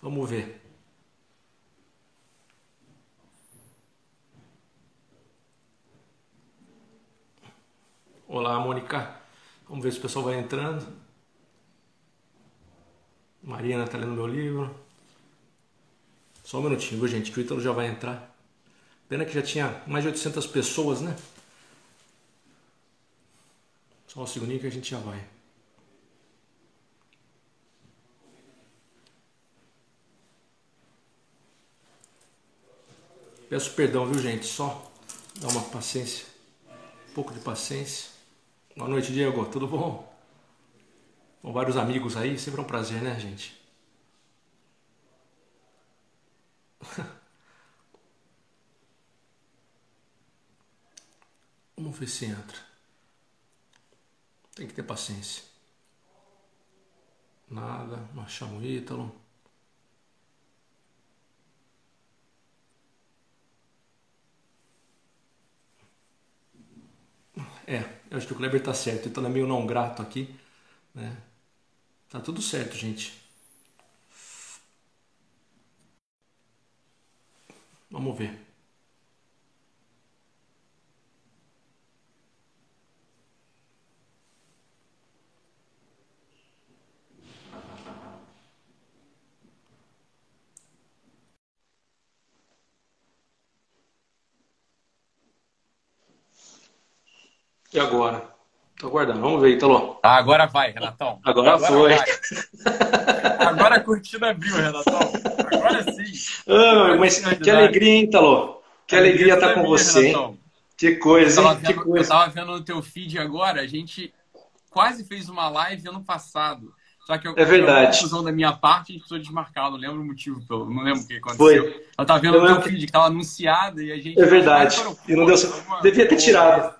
Vamos ver. Olá, Mônica. Vamos ver se o pessoal vai entrando. Marina está lendo meu livro. Só um minutinho, viu, gente? Que o Ítalo já vai entrar. Pena que já tinha mais de 800 pessoas, né? Só um segundinho que a gente já vai. Peço perdão, viu, gente? Só dar uma paciência. Um pouco de paciência. Boa noite, Diego. Tudo bom? Com vários amigos aí, sempre é um prazer, né, gente? Vamos ver se entra. Tem que ter paciência. Nada, não achamos Ítalo. É, eu acho que o Kleber tá certo. Então é meio não grato aqui, né? Tá tudo certo, gente. Vamos ver. E agora? Tô aguardando. Vamos ver, Italo. Ah, agora vai, Renatão. Agora, agora foi. agora a cortina abriu, Renatão. Agora sim. Ah, mas que alegria, hein, Italo? Que a alegria estar tá com você, hein? Que coisa, hein? Que coisa. Eu tava vendo no teu feed agora, a gente quase fez uma live ano passado. Só que eu, é verdade. confusão da minha parte, a gente precisou desmarcar. Não lembro o motivo, pelo, não lembro o que aconteceu. Foi. Eu tava vendo eu no teu feed que estava anunciado e a gente. É verdade. E não deu certo. Devia ter tirado.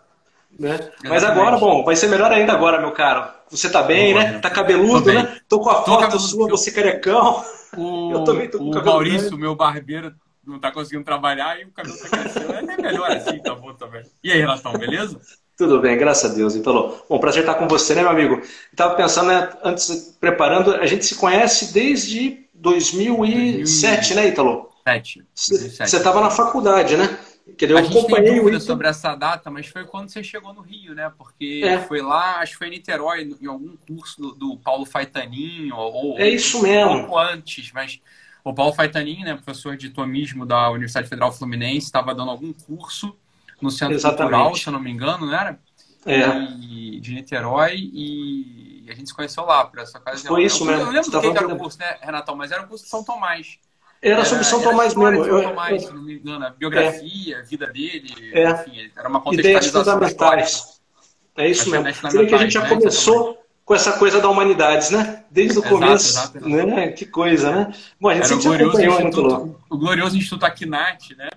Né? Mas agora, bom, vai ser melhor ainda agora, meu caro. Você tá bem, Boa, né? Tá cabeludo, né? Tô com a tô foto sua, você carecão. O, eu também tô com o cabelo Maurício, grande. meu barbeiro, não tá conseguindo trabalhar e o cabelo tá crescendo. É melhor assim, tá bom também. E aí, Renatão, beleza? Tudo bem, graças a Deus, Italo. Bom, prazer estar com você, né, meu amigo? Estava pensando, né, antes, preparando, a gente se conhece desde 2007, 2007. né, Italo? 2007. Você estava na faculdade, né? Quer dizer, eu a gente acompanhei tem dúvida sobre essa data, mas foi quando você chegou no Rio, né? Porque é. foi lá, acho que foi em Niterói, em algum curso do, do Paulo Faitaninho, ou é isso mesmo. um pouco antes, mas o Paulo Faitaninho, né, professor de tomismo da Universidade Federal Fluminense, estava dando algum curso no Centro Exatamente. Cultural, se eu não me engano, não era? É. E, de Niterói, e a gente se conheceu lá, por essa ocasião. Foi isso eu, mesmo. Eu lembro do que, que era o curso, né, Renatão? Mas era o curso de São Tomás. Era sobre São Tomás mesmo. São Tomás, se não me engano, a biografia, é. a vida dele, é. enfim, era uma contextualização Ideias fundamentais. É isso mesmo. Seria que a gente já né? começou com essa coisa da humanidades, né? Desde o exato, começo. Exato, exato. Né? Que coisa, né? Bom, a gente sempre acompanhou muito lá. O glorioso Instituto Aquinat, né?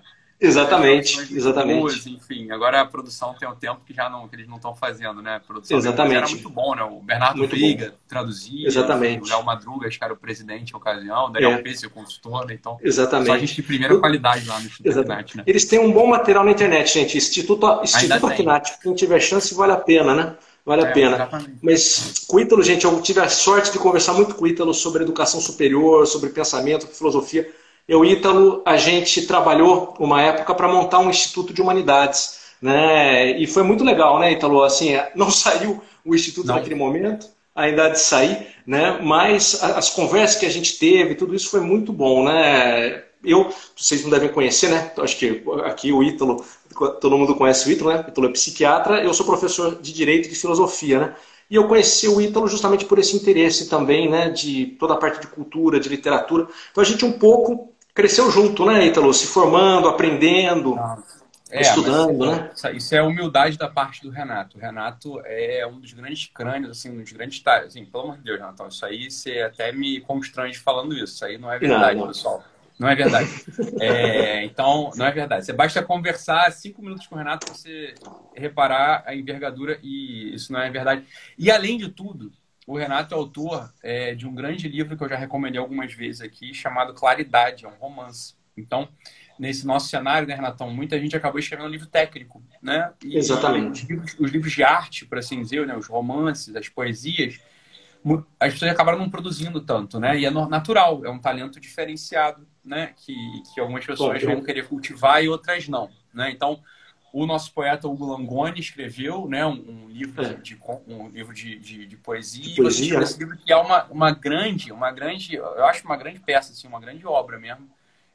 Exatamente, exatamente. Boas, enfim, agora a produção tem um tempo que já não que eles não estão fazendo, né? A produção exatamente. era muito bom, né? O Bernardo muito Briga traduzia, exatamente. o Léo Madruga, acho que era o presidente na ocasião, o Daniel é. Pêssego, consultor, né? Então, exatamente. só a gente de primeira qualidade lá no Instituto Acnat, né? Eles têm um bom material na internet, gente. Instituto, Instituto Acnat, quem tiver chance, vale a pena, né? Vale a é, pena. Exatamente. Mas com o Ítalo, gente, eu tive a sorte de conversar muito com o Ítalo sobre educação superior, sobre pensamento, filosofia eu, Ítalo, a gente trabalhou uma época para montar um instituto de humanidades. Né? E foi muito legal, né, Ítalo? Assim, não saiu o instituto não. naquele momento, ainda há de sair, né? mas as conversas que a gente teve, tudo isso foi muito bom. Né? Eu, vocês não devem conhecer, né? Acho que aqui o Ítalo, todo mundo conhece o Ítalo, né? O Ítalo é psiquiatra, eu sou professor de Direito e de Filosofia, né? E eu conheci o Ítalo justamente por esse interesse também, né? De toda a parte de cultura, de literatura. Então a gente um pouco cresceu junto, né, Ítalo? Se formando, aprendendo, é, estudando, né? Isso é a humildade da parte do Renato. O Renato é um dos grandes crânios, assim, um dos grandes assim, pelo amor de Deus, Renato, isso aí você até me constrange falando isso. Isso aí não é verdade, não, não. pessoal. Não é verdade. É, então, não é verdade. Você basta conversar cinco minutos com o Renato para você reparar a envergadura e isso não é verdade. E além de tudo, o Renato é autor é, de um grande livro que eu já recomendei algumas vezes aqui, chamado Claridade, é um romance. Então, nesse nosso cenário, né, Renatão, muita gente acabou escrevendo um livro técnico, né? E, Exatamente. Os livros, os livros, de arte, por assim dizer, né, os romances, as poesias, as pessoas acabaram não produzindo tanto, né? E é natural, é um talento diferenciado, né? Que, que algumas pessoas Bom, vão querer cultivar e outras não, né? Então, o nosso poeta Hugo Langoni escreveu né, um, um livro, é. de, um livro de, de, de poesia, de poesia né? esse livro que é uma, uma grande, uma grande, eu acho uma grande peça, assim, uma grande obra mesmo.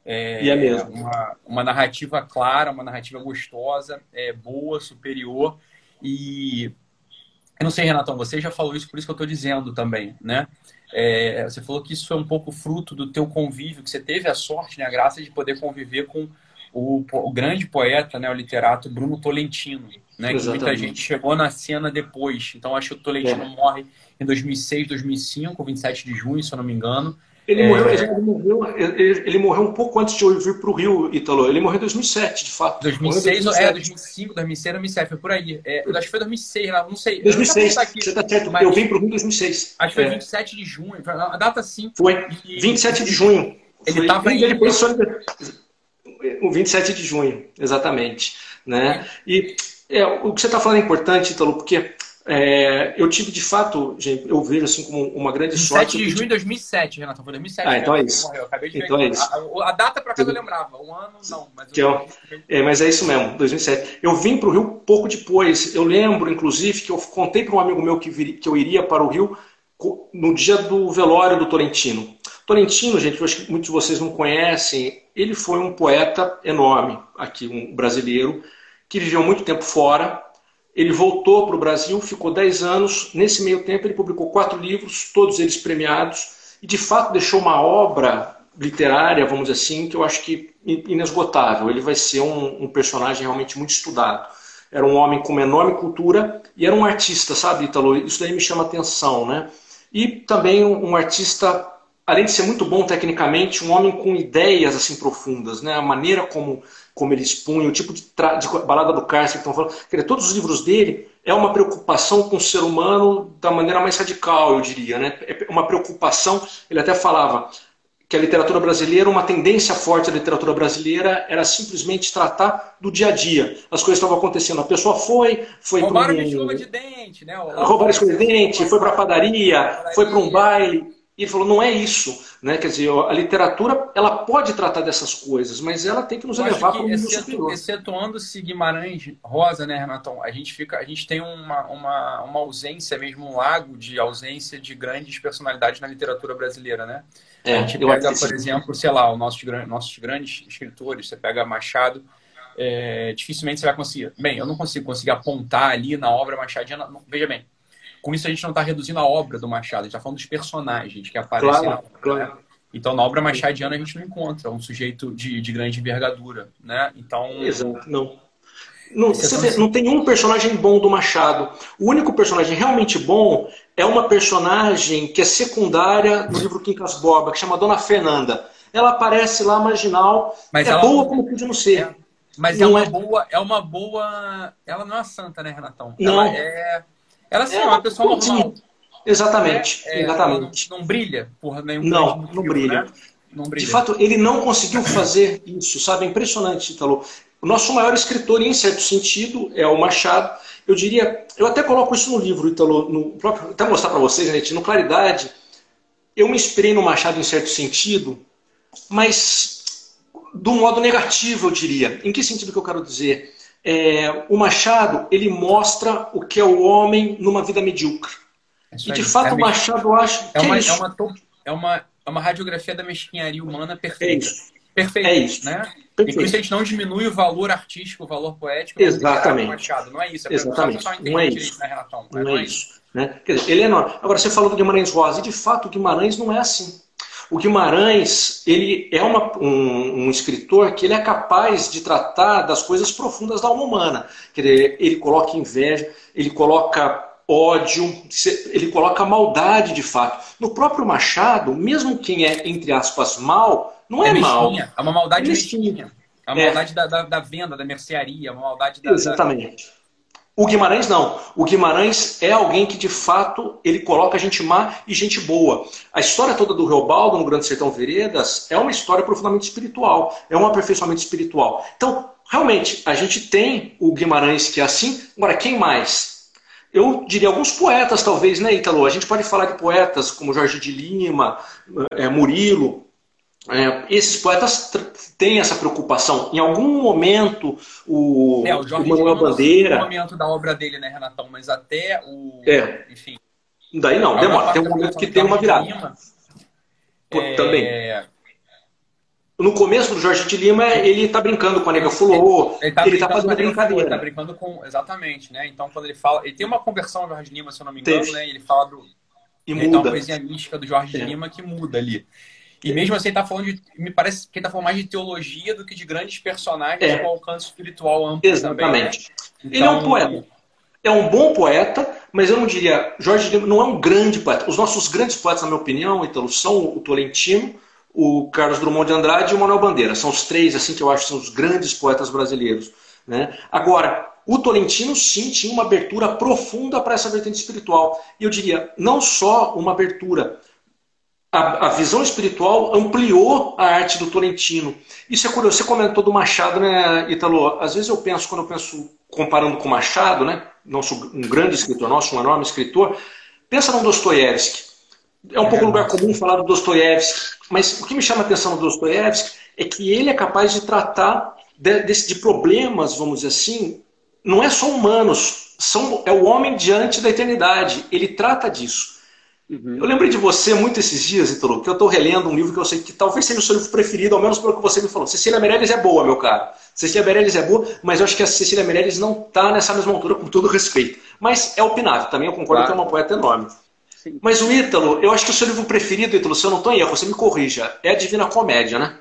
É, e é mesmo. Uma, uma narrativa clara, uma narrativa gostosa, é, boa, superior. E eu não sei, Renatão, você já falou isso, por isso que eu estou dizendo também, né? É, você falou que isso foi um pouco fruto do teu convívio, que você teve a sorte, né, a graça de poder conviver com o, o grande poeta, né, o literato Bruno Tolentino, né, que muita gente chegou na cena depois. Então, acho que o Tolentino é. morre em 2006, 2005, 27 de junho, se eu não me engano. Ele, é... morreu, ele, morreu, ele, ele, morreu um pouco antes de eu vir para o Rio, Italo. Ele morreu em 2007, de fato. 2006, 2007. é, 2005, 2006, 2007, foi por aí. É, acho que foi 2006, não sei. 2006, aqui, você está certo. Eu vim para o Rio em 2006. Acho que foi é. 27 de junho, a data sim. Foi, 27 de junho. Ele estava em... Depois, o 27 de junho, exatamente. Né? E é, o que você está falando é importante, Italo, porque é, eu tive, de fato, gente, eu vejo assim como uma grande 27 sorte. 27 de junho de 2007, Renato, foi 2007. Ah, então é isso. então é isso. A, a, data, para casa, eu lembrava, um ano não. Mas, eu... é, mas é isso mesmo, 2007. Eu vim para o Rio pouco depois. Eu lembro, inclusive, que eu contei para um amigo meu que, vir, que eu iria para o Rio no dia do velório do Torrentino. Torrentino, gente, eu acho que muitos de vocês não conhecem, ele foi um poeta enorme, aqui um brasileiro, que viveu muito tempo fora. Ele voltou para o Brasil, ficou 10 anos. Nesse meio tempo, ele publicou quatro livros, todos eles premiados, e de fato deixou uma obra literária, vamos dizer assim, que eu acho que inesgotável. Ele vai ser um, um personagem realmente muito estudado. Era um homem com uma enorme cultura e era um artista, sabe, Italo? Isso daí me chama atenção, né? E também um, um artista além de ser muito bom tecnicamente, um homem com ideias assim profundas, né? A maneira como, como ele expunha, o tipo de, de balada do cárcere que estão falando. Quer dizer, todos os livros dele é uma preocupação com o ser humano da maneira mais radical, eu diria, né? É uma preocupação, ele até falava que a literatura brasileira, uma tendência forte da literatura brasileira era simplesmente tratar do dia a dia. As coisas estavam acontecendo. A pessoa foi, foi Roubaram um... escova de dente, né? Roubaram escova de dente, foi para a padaria, foi para um baile e ele falou, não é isso. Né? Quer dizer, a literatura ela pode tratar dessas coisas, mas ela tem que nos levar para o mundo superior. Excetuando-se Guimarães Rosa, né, Renatão? A gente, fica, a gente tem uma, uma, uma ausência, mesmo um lago de ausência de grandes personalidades na literatura brasileira, né? É, a gente pega, por exemplo, sei lá, os nossos, nossos grandes escritores, você pega Machado, é, dificilmente você vai conseguir. Bem, eu não consigo conseguir apontar ali na obra machadiana. Veja bem, com isso, a gente não está reduzindo a obra do Machado, a gente está falando dos personagens que aparecem claro, na obra. Né? Então, na obra machadiana, a gente não encontra um sujeito de, de grande envergadura. Né? Então, Exato, não. Não, vê, não tem um personagem bom do Machado. O único personagem realmente bom é uma personagem que é secundária no livro Quincas Borba, que chama Dona Fernanda. Ela aparece lá marginal, mas é ela, boa como podia não ser. É, mas é não é uma é... boa, é uma boa. Ela não é santa, né, Renatão? Não. Ela é ela sim, é, é uma pessoa normal. Exatamente, é, exatamente. Não, não, brilha por nenhum Não, motivo, não brilha. Né? não brilha. De fato, ele não conseguiu fazer isso, sabe? É impressionante, Italo. O nosso maior escritor, em certo sentido, é o Machado. Eu diria, eu até coloco isso no livro, Italo, no próprio, até mostrar para vocês, gente, no Claridade, eu me inspirei no Machado em certo sentido, mas do modo negativo, eu diria. Em que sentido que eu quero dizer? É, o Machado ele mostra o que é o homem numa vida medíocre. e de fato é o Machado acha é que uma, é isso. É uma, é uma, é uma radiografia da mesquinharia humana perfeita. É isso. Perfeito, é isso. Né? Perfeito. E isso a gente não diminui o valor artístico, o valor poético Exatamente. Machado. Não é isso. É Exatamente. Não é isso. Né, não, não, é, isso. Né? Quer dizer, ele é enorme. Agora, você falou do Guimarães Rosa, e de fato o Guimarães não é assim. O Guimarães ele é uma, um, um, escritor que ele é capaz de tratar das coisas profundas da alma humana. Quer dizer, ele coloca inveja, ele coloca ódio, ele coloca maldade de fato. No próprio Machado, mesmo quem é, entre aspas, mal, não é, é mal. É uma maldade é mesquinha. É uma maldade da, da, da, venda, da mercearia, uma maldade da. Exatamente. Da o Guimarães não. O Guimarães é alguém que de fato ele coloca gente má e gente boa. A história toda do Reobaldo no Grande Sertão Veredas é uma história profundamente espiritual, é um aperfeiçoamento espiritual. Então, realmente, a gente tem o Guimarães que é assim. Agora, quem mais? eu diria alguns poetas, talvez, né, Ítalo? A gente pode falar de poetas como Jorge de Lima, é, Murilo. É, esses poetas têm essa preocupação. Em algum momento, o, é, o, o Manuel Bandeira. No momento da obra dele, né, Renatão? Mas até o. É. Enfim. Daí não, demora. Tem um momento que tem uma virada. Lima, é... Também no começo do Jorge de Lima, ele está brincando com a nega Fulô, ele está tá fazendo brincadeira. Ele tá brincando com. Exatamente, né? Então, quando ele fala. Ele tem uma conversão do Jorge de Lima, se eu não me engano, Teve. né? Ele fala do. E ele muda. uma poesia mística do Jorge é. de Lima que muda ali. E mesmo assim, ele tá falando de. Me parece que ele tá falando mais de teologia do que de grandes personagens é. com alcance espiritual amplo. Exatamente. Também, né? Ele é um então, poeta. É um bom poeta, mas eu não diria. Jorge de Lima não é um grande poeta. Os nossos grandes poetas, na minha opinião, Italo, são o Tolentino o Carlos Drummond de Andrade e o Manuel Bandeira. São os três assim que eu acho que são os grandes poetas brasileiros. Né? Agora, o Tolentino sim tinha uma abertura profunda para essa vertente espiritual. E eu diria, não só uma abertura, a, a, visão espiritual ampliou a arte do Tolentino. Isso é curioso. Você comentou do Machado, né, Italo? Às vezes eu penso, quando eu penso comparando com Machado, né, nosso, um grande escritor nosso, um enorme escritor, pensa no Dostoiévski. É um pouco lugar comum falar do Dostoiévski, mas o que me chama a atenção no Dostoiévski é que ele é capaz de tratar de, de, de, problemas, vamos dizer assim, não é só humanos, são, é o homem diante da eternidade. Ele trata disso. Uhum. Eu lembrei de você muito esses dias, Italo, que eu estou relendo um livro que eu sei que talvez seja o seu livro preferido, ao menos pelo que você me falou. Cecília Meirelles é boa, meu caro. Cecília Meirelles é boa, mas eu acho que a Cecília Meirelles não está nessa mesma altura, com todo respeito. Mas é opinável, também eu concordo claro. que é uma poeta enorme. Sim. Mas o Ítalo, eu acho que o seu livro preferido, Ítalo, se eu não estou em erro, você me corrija, é a Divina Comédia, né?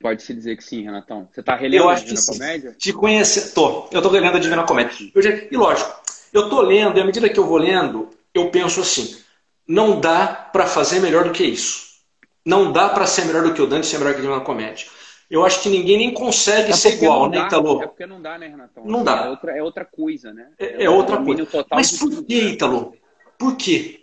Pode-se dizer que sim, Renatão. Você está relendo a Divina Comédia? Te conhecer, tô. Eu estou relendo a Divina Comédia. Eu já... E lógico, eu estou lendo, e à medida que eu vou lendo, eu penso assim: não dá para fazer melhor do que isso. Não dá para ser melhor do que o Dante ser melhor que Divina Comédia. Eu acho que ninguém nem consegue é ser igual, né, Italo? É porque não dá, né, Renatão? Não dá. É outra, é outra coisa, né? É, é outra coisa. Mas por que, Italo? Por quê?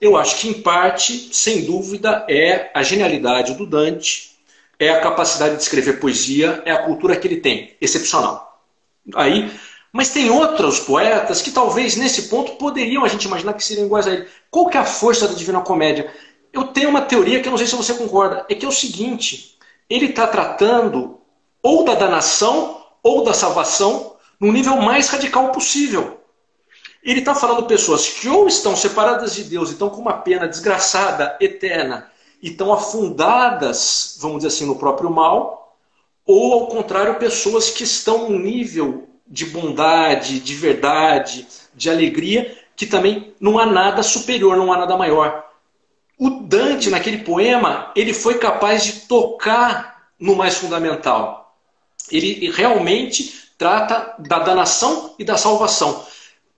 Eu acho que, em parte, sem dúvida, é a genialidade do Dante, é a capacidade de escrever poesia, é a cultura que ele tem, excepcional. Aí, mas tem outros poetas que talvez nesse ponto poderiam a gente imaginar que seriam iguais a ele. Qual que é a força da Divina Comédia? Eu tenho uma teoria que eu não sei se você concorda, é que é o seguinte, ele está tratando ou da danação ou da salvação no nível mais radical possível. Ele está falando pessoas que ou estão separadas de Deus e estão com uma pena desgraçada, eterna, e estão afundadas, vamos dizer assim, no próprio mal, ou ao contrário, pessoas que estão num nível de bondade, de verdade, de alegria, que também não há nada superior, não há nada maior. O Dante, naquele poema, ele foi capaz de tocar no mais fundamental. Ele realmente trata da danação e da salvação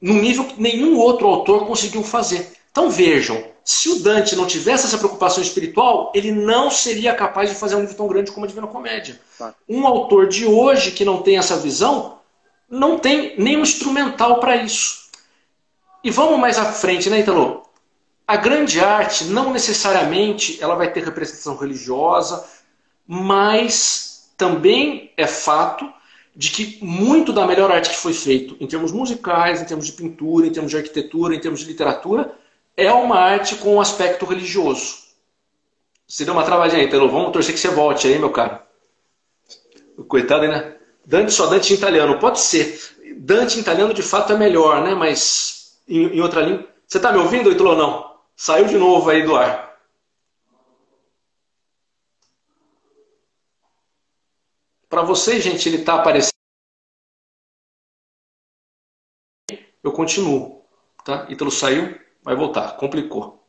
num nível que nenhum outro autor conseguiu fazer. Então vejam, se o Dante não tivesse essa preocupação espiritual, ele não seria capaz de fazer um livro tão grande como a Divina Comédia. Tá. Um autor de hoje que não tem essa visão, não tem nenhum instrumental para isso. E vamos mais à frente, né, Italo? A grande arte, não necessariamente ela vai ter representação religiosa, mas também é fato de que muito da melhor arte que foi feito, em termos musicais, em termos de pintura, em termos de arquitetura, em termos de literatura, é uma arte com um aspecto religioso. Você deu uma travadinha aí. Vamos torcer que você volte aí, meu caro. Coitado, né? Dante só Dante em italiano. Pode ser. Dante em italiano de fato é melhor, né? Mas em, em outra língua. Você está me ouvindo, Ítalo, ou não? Saiu de novo aí do ar. Para vocês, gente, ele está aparecendo. Eu continuo. Tá? Ítalo saiu, vai voltar. Complicou.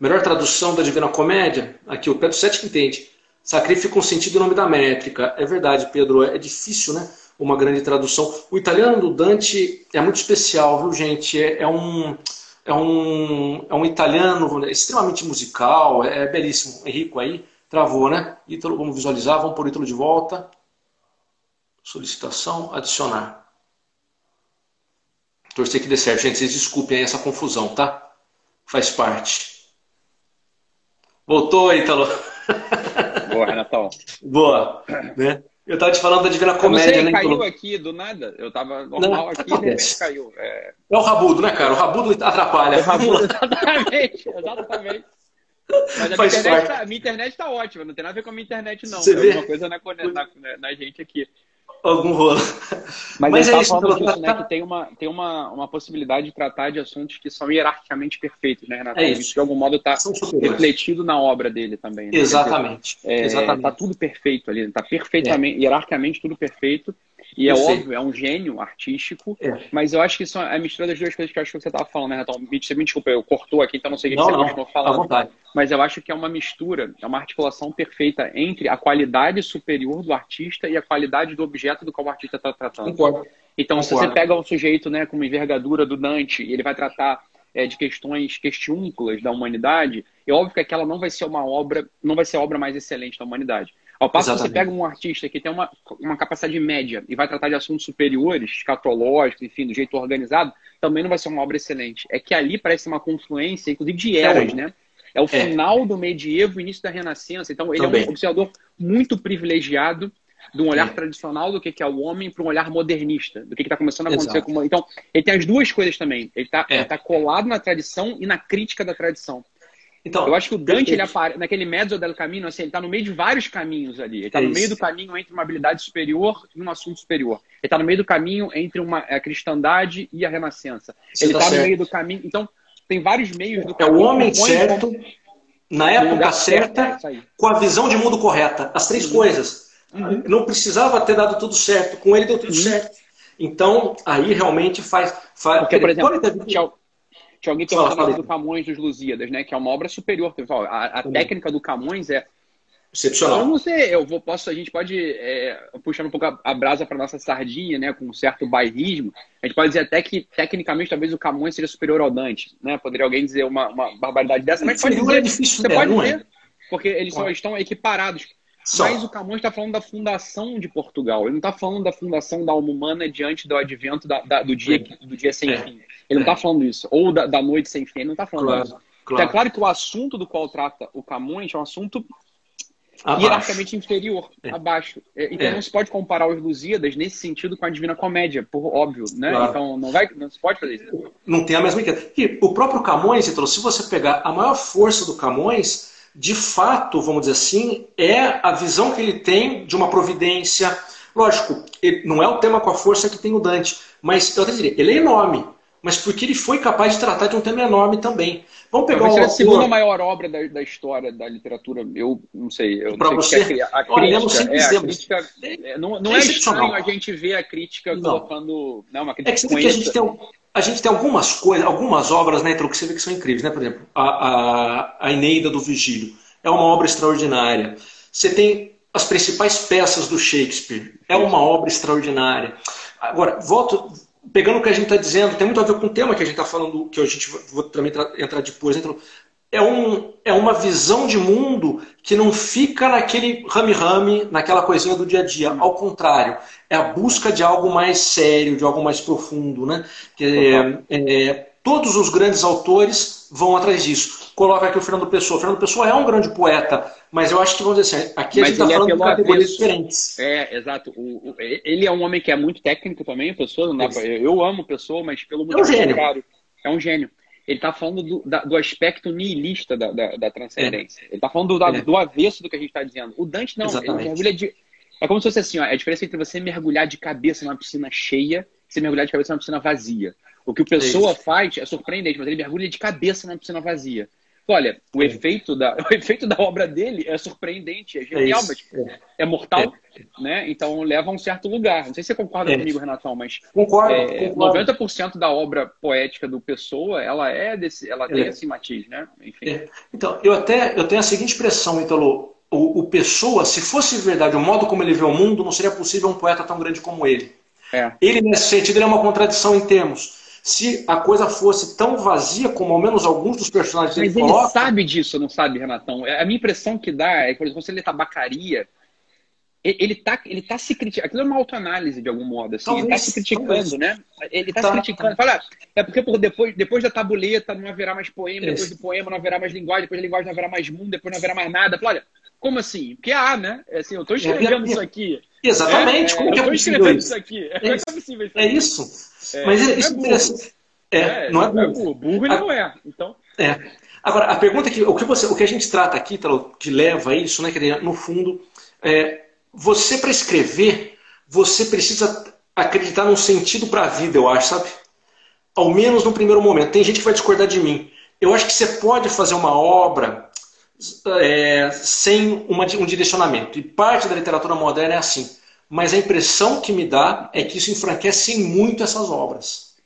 Melhor tradução da Divina Comédia? Aqui, o Pedro Sete que entende. Sacrifica um sentido em nome da métrica. É verdade, Pedro. É difícil, né? Uma grande tradução. O italiano do Dante é muito especial, viu, gente? É, é um é um, é um italiano extremamente musical, é, é belíssimo. Henrico aí, travou, né? Ítalo, vamos visualizar, vamos por Ítalo de volta. Solicitação, adicionar. Torcer que dê certo. Gente, vocês desculpem aí essa confusão, tá? Faz parte. Voltou, Ítalo. Boa, Renatão. Boa. Né? Eu tava te falando da Divina Comédia, Você né? caiu aqui do nada. Eu tava normal Não, aqui, né? caiu. É... é o rabudo, né, cara? O rabudo atrapalha. O rabudo, exatamente, exatamente. Mas a minha internet, tá, minha internet, tá, ótima, não tem nada a ver com a minha internet, não. Você é vê? uma coisa na, na, na, gente aqui. Algum rolo. Mas, Mas é isso, falando disso, né, que tem, uma, tem uma, uma possibilidade de tratar de assuntos que são hierarquicamente perfeitos, né, Renato? É isso. isso de algum modo está refletido na obra dele também. Né? Exatamente. É, Exatamente. Tá tudo perfeito ali, tá perfeitamente, é. hierarquicamente tudo perfeito. E é óbvio, é um gênio artístico, é. mas eu acho que isso é a mistura das duas coisas que eu acho que você estava falando, né, Renato? Me, me desculpa, eu cortou aqui, então não sei o que você continuou falando. Mas eu acho que é uma mistura, é uma articulação perfeita entre a qualidade superior do artista e a qualidade do objeto do qual o artista está tratando. Concordo. Então, Concordo. se você pega um sujeito né, com uma envergadura do Dante e ele vai tratar é, de questões questiúnculas da humanidade, é óbvio que aquela não vai ser uma obra, não vai ser a obra mais excelente da humanidade. Ao passo Exatamente. que você pega um artista que tem uma, uma capacidade média e vai tratar de assuntos superiores, escatológicos, enfim, do jeito organizado, também não vai ser uma obra excelente. É que ali parece uma confluência, inclusive, de eras, é. né? É o é. final do medievo início da renascença. Então, ele também. é um observador muito privilegiado de um olhar é. tradicional do que é o homem para um olhar modernista, do que está começando a acontecer Exato. com o Então, ele tem as duas coisas também. Ele está é. tá colado na tradição e na crítica da tradição. Então, eu acho que o Dante, ele apare... naquele mezzo del caminho, assim, ele está no meio de vários caminhos ali. Ele está é no meio do caminho entre uma habilidade superior e um assunto superior. Ele está no meio do caminho entre uma, a cristandade e a renascença. Você ele está tá no meio do caminho. Então, tem vários meios do caminho. É o homem certo, como... na época certa, certo, com a visão de mundo correta. As três uhum. coisas. Uhum. Não precisava ter dado tudo certo. Com ele deu tudo uhum. certo. Então, aí realmente faz. faz... Porque, por exemplo, tinha alguém perguntando do Camões dos Lusíadas, né? Que é uma obra superior. A, a técnica do Camões é. Excepcional. Eu não sei, eu vou, posso, a gente pode, é, puxando um pouco a, a brasa para nossa sardinha, né? Com um certo bairrismo, a gente pode dizer até que, tecnicamente, talvez o Camões seja superior ao Dante, né? Poderia alguém dizer uma, uma barbaridade dessa, mas pode dizer, é difícil, você né? pode dizer, é? porque eles só estão equiparados. Só. Mas o Camões está falando da fundação de Portugal. Ele não está falando da fundação da alma humana diante do advento da, da, do, dia, do dia sem é. fim. Ele não está falando isso. Ou da, da, noite sem fim. Ele não está falando claro, isso. Claro. Então, é claro que o assunto do qual trata o Camões é um assunto abaixo. hierarquicamente inferior, é. abaixo. É, então é. não se pode comparar os Lusíadas nesse sentido com a Divina Comédia, por óbvio, né? Claro. Então não vai, não se pode fazer isso. Não tem a mesma ideia. E o próprio Camões, então, se você pegar a maior força do Camões, de fato, vamos dizer assim, é a visão que ele tem de uma providência. Lógico, não é o tema com a força que tem o Dante, mas eu até diria, ele é enorme mas porque ele foi capaz de tratar de um tema enorme também. Vamos pegar Talvez a segunda maior obra da, da, história da literatura. Eu não sei. Eu não sei você? É a, Olha, crítica, é, a crítica é, não, não é, é estranho a gente ver a crítica não. colocando. Não, uma crítica é que, que a gente tem a gente tem algumas coisas, algumas obras, né, que você vê que são incríveis, né? Por exemplo, a, a, a Eneida do Vigílio é uma obra extraordinária. Você tem as principais peças do Shakespeare, é uma obra extraordinária. Agora, volto, pegando o que a gente está dizendo, tem muito a ver com o tema que a gente está falando, que a gente vou também entrar depois. Então, é, um, é uma visão de mundo que não fica naquele rame-rame, naquela coisinha do dia a dia. Ao contrário, é a busca de algo mais sério, de algo mais profundo. Né? É, é, todos os grandes autores vão atrás disso. Coloca aqui o Fernando Pessoa. O Fernando Pessoa é um grande poeta, mas eu acho que, vamos dizer assim, aqui a gente está é falando de categorias diferentes. É, exato. O, o, ele é um homem que é muito técnico também, Pessoa. Não pra, eu amo Pessoa, mas pelo é um gênio. é um gênio. Ele está falando do, da, do, aspecto nihilista da, da, da transcendência. É. Ele está falando do, é. do, avesso do que a gente está dizendo. O Dante não, Exatamente. ele mergulha de... É como se fosse assim, ó, a diferença entre você mergulhar de cabeça numa piscina cheia e você mergulhar de cabeça numa piscina vazia. O que o Pessoa faz é surpreendente, mas ele mergulha de cabeça na piscina vazia. Olha, o, é. efeito da, o efeito da obra dele é surpreendente, é genial, é mas é, é mortal, é. né? Então leva a um certo lugar. Não sei se você concorda é. comigo, Renatão, mas concordo, é, concordo. 90% da obra poética do Pessoa, ela é desse, ela tem esse matiz, né? Enfim. Então, eu até eu tenho a seguinte expressão, Italo. O, o Pessoa, se fosse verdade o modo como ele vê o mundo, não seria possível um poeta tão grande como ele. Ele, nesse sentido, ele é uma contradição em termos se a coisa fosse tão vazia como ao menos alguns dos personagens Mas ele coloca... sabe disso, não sabe, Renatão? É, a minha impressão que dá é que, por exemplo, você lê tabacaria, ele tá, ele tá se criticando. Aquilo é uma autoanálise, de algum modo. Assim. Talvez, ele tá se criticando, talvez. né? Ele tá, tá se criticando. Fala, ah, é porque por depois, depois da tabuleta não haverá mais poema, Isso. depois do poema não haverá mais linguagem, depois da linguagem não haverá mais mundo, depois não haverá mais nada. Fala, olha, Como assim? Porque há, né? É assim, eu estou escrevendo é, isso aqui. Exatamente. É, como que é possível isso? aqui. É, é, possível isso. É isso. Mas é, isso é interessante. É, não é burro. Burro ele não é. Então. É. Agora, a pergunta é que o que, você, o que a gente trata aqui, que leva a isso, né, que no fundo, é, você para escrever, você precisa acreditar num sentido para a vida, eu acho, sabe? Ao menos no primeiro momento. Tem gente que vai discordar de mim. Eu acho que você pode fazer uma obra é, sem uma, um direcionamento. E parte da literatura moderna é assim. Mas a impressão que me dá é que isso enfraquece muito essas obras.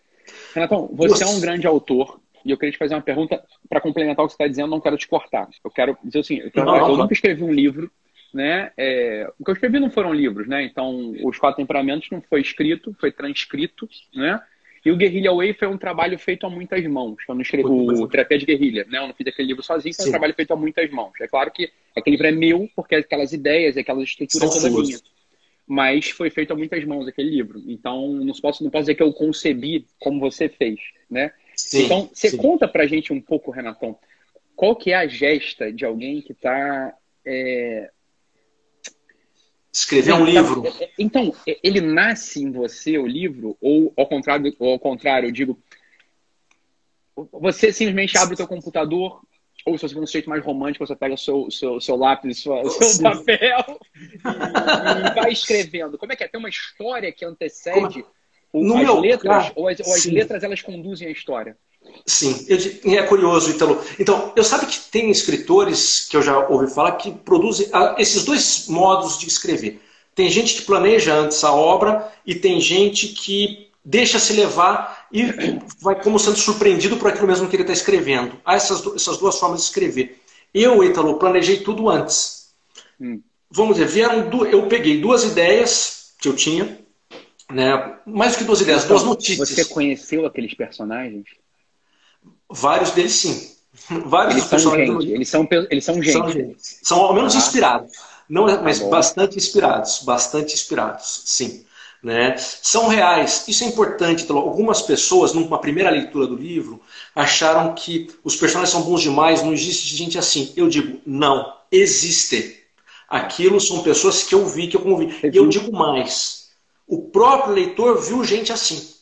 Renatão, você, você... é um grande autor, e eu queria te fazer uma pergunta para complementar o que você está dizendo, não quero te cortar. Eu quero dizer assim, eu, não, não, eu nunca escrevi um livro, né? É, o que eu escrevi não foram livros, né? Então, os quatro temperamentos não foi escrito, foi transcrito, né? E o Guerrilla Way foi um trabalho feito a muitas mãos. Eu não escrevi o Terapia de Guerrilha, né? Eu não fiz aquele livro sozinho, foi um trabalho feito a muitas mãos. É claro que aquele livro é meu, porque aquelas ideias, aquelas estruturas são toda minha. Mas foi feito a muitas mãos aquele livro. Então, não posso, não posso dizer que eu concebi como você fez, né? Sim, então, você sim. conta pra gente um pouco, Renatão, qual que é a gesta de alguém que está é, Escrever um livro. É, é, então, é, ele nasce em você, o livro, ou ao contrário, ou ao contrário, eu digo, você simplesmente abre o teu computador, ou se você for um jeito mais romântico, você pega o seu, seu, seu lápis, o seu papel e, e, vai escrevendo. Como é que é? Tem uma história que antecede no as letras, ou as, ou as letras elas conduzem a história? Sim, eu, é curioso, Italo. Então, eu sabe que tem escritores que eu já ouvi falar que produzem ah, esses dois modos de escrever. Tem gente que planeja antes a obra e tem gente que deixa se levar e vai como sendo surpreendido por aquilo mesmo que ele está escrevendo. Há essas, essas duas formas de escrever. Eu, Italo, planejei tudo antes. Hum. Vamos dizer, vieram eu peguei duas ideias que eu tinha, né? mais do que duas ideias, então, duas notícias. Você conheceu aqueles personagens? Vários deles sim. Vários eles são gente. Eles são, eles são gente. São, gente. são ao menos ah. inspirados. Não, é, mas tá bastante inspirados. Bastante inspirados, sim. Né? São reais. Isso é importante. Então, algumas pessoas, numa primeira leitura do livro, acharam que os personagens são bons demais, não existe gente assim. Eu digo, não, existe. Aquilo são pessoas que eu vi, que eu convivi. E eu digo mais. O próprio leitor viu gente assim.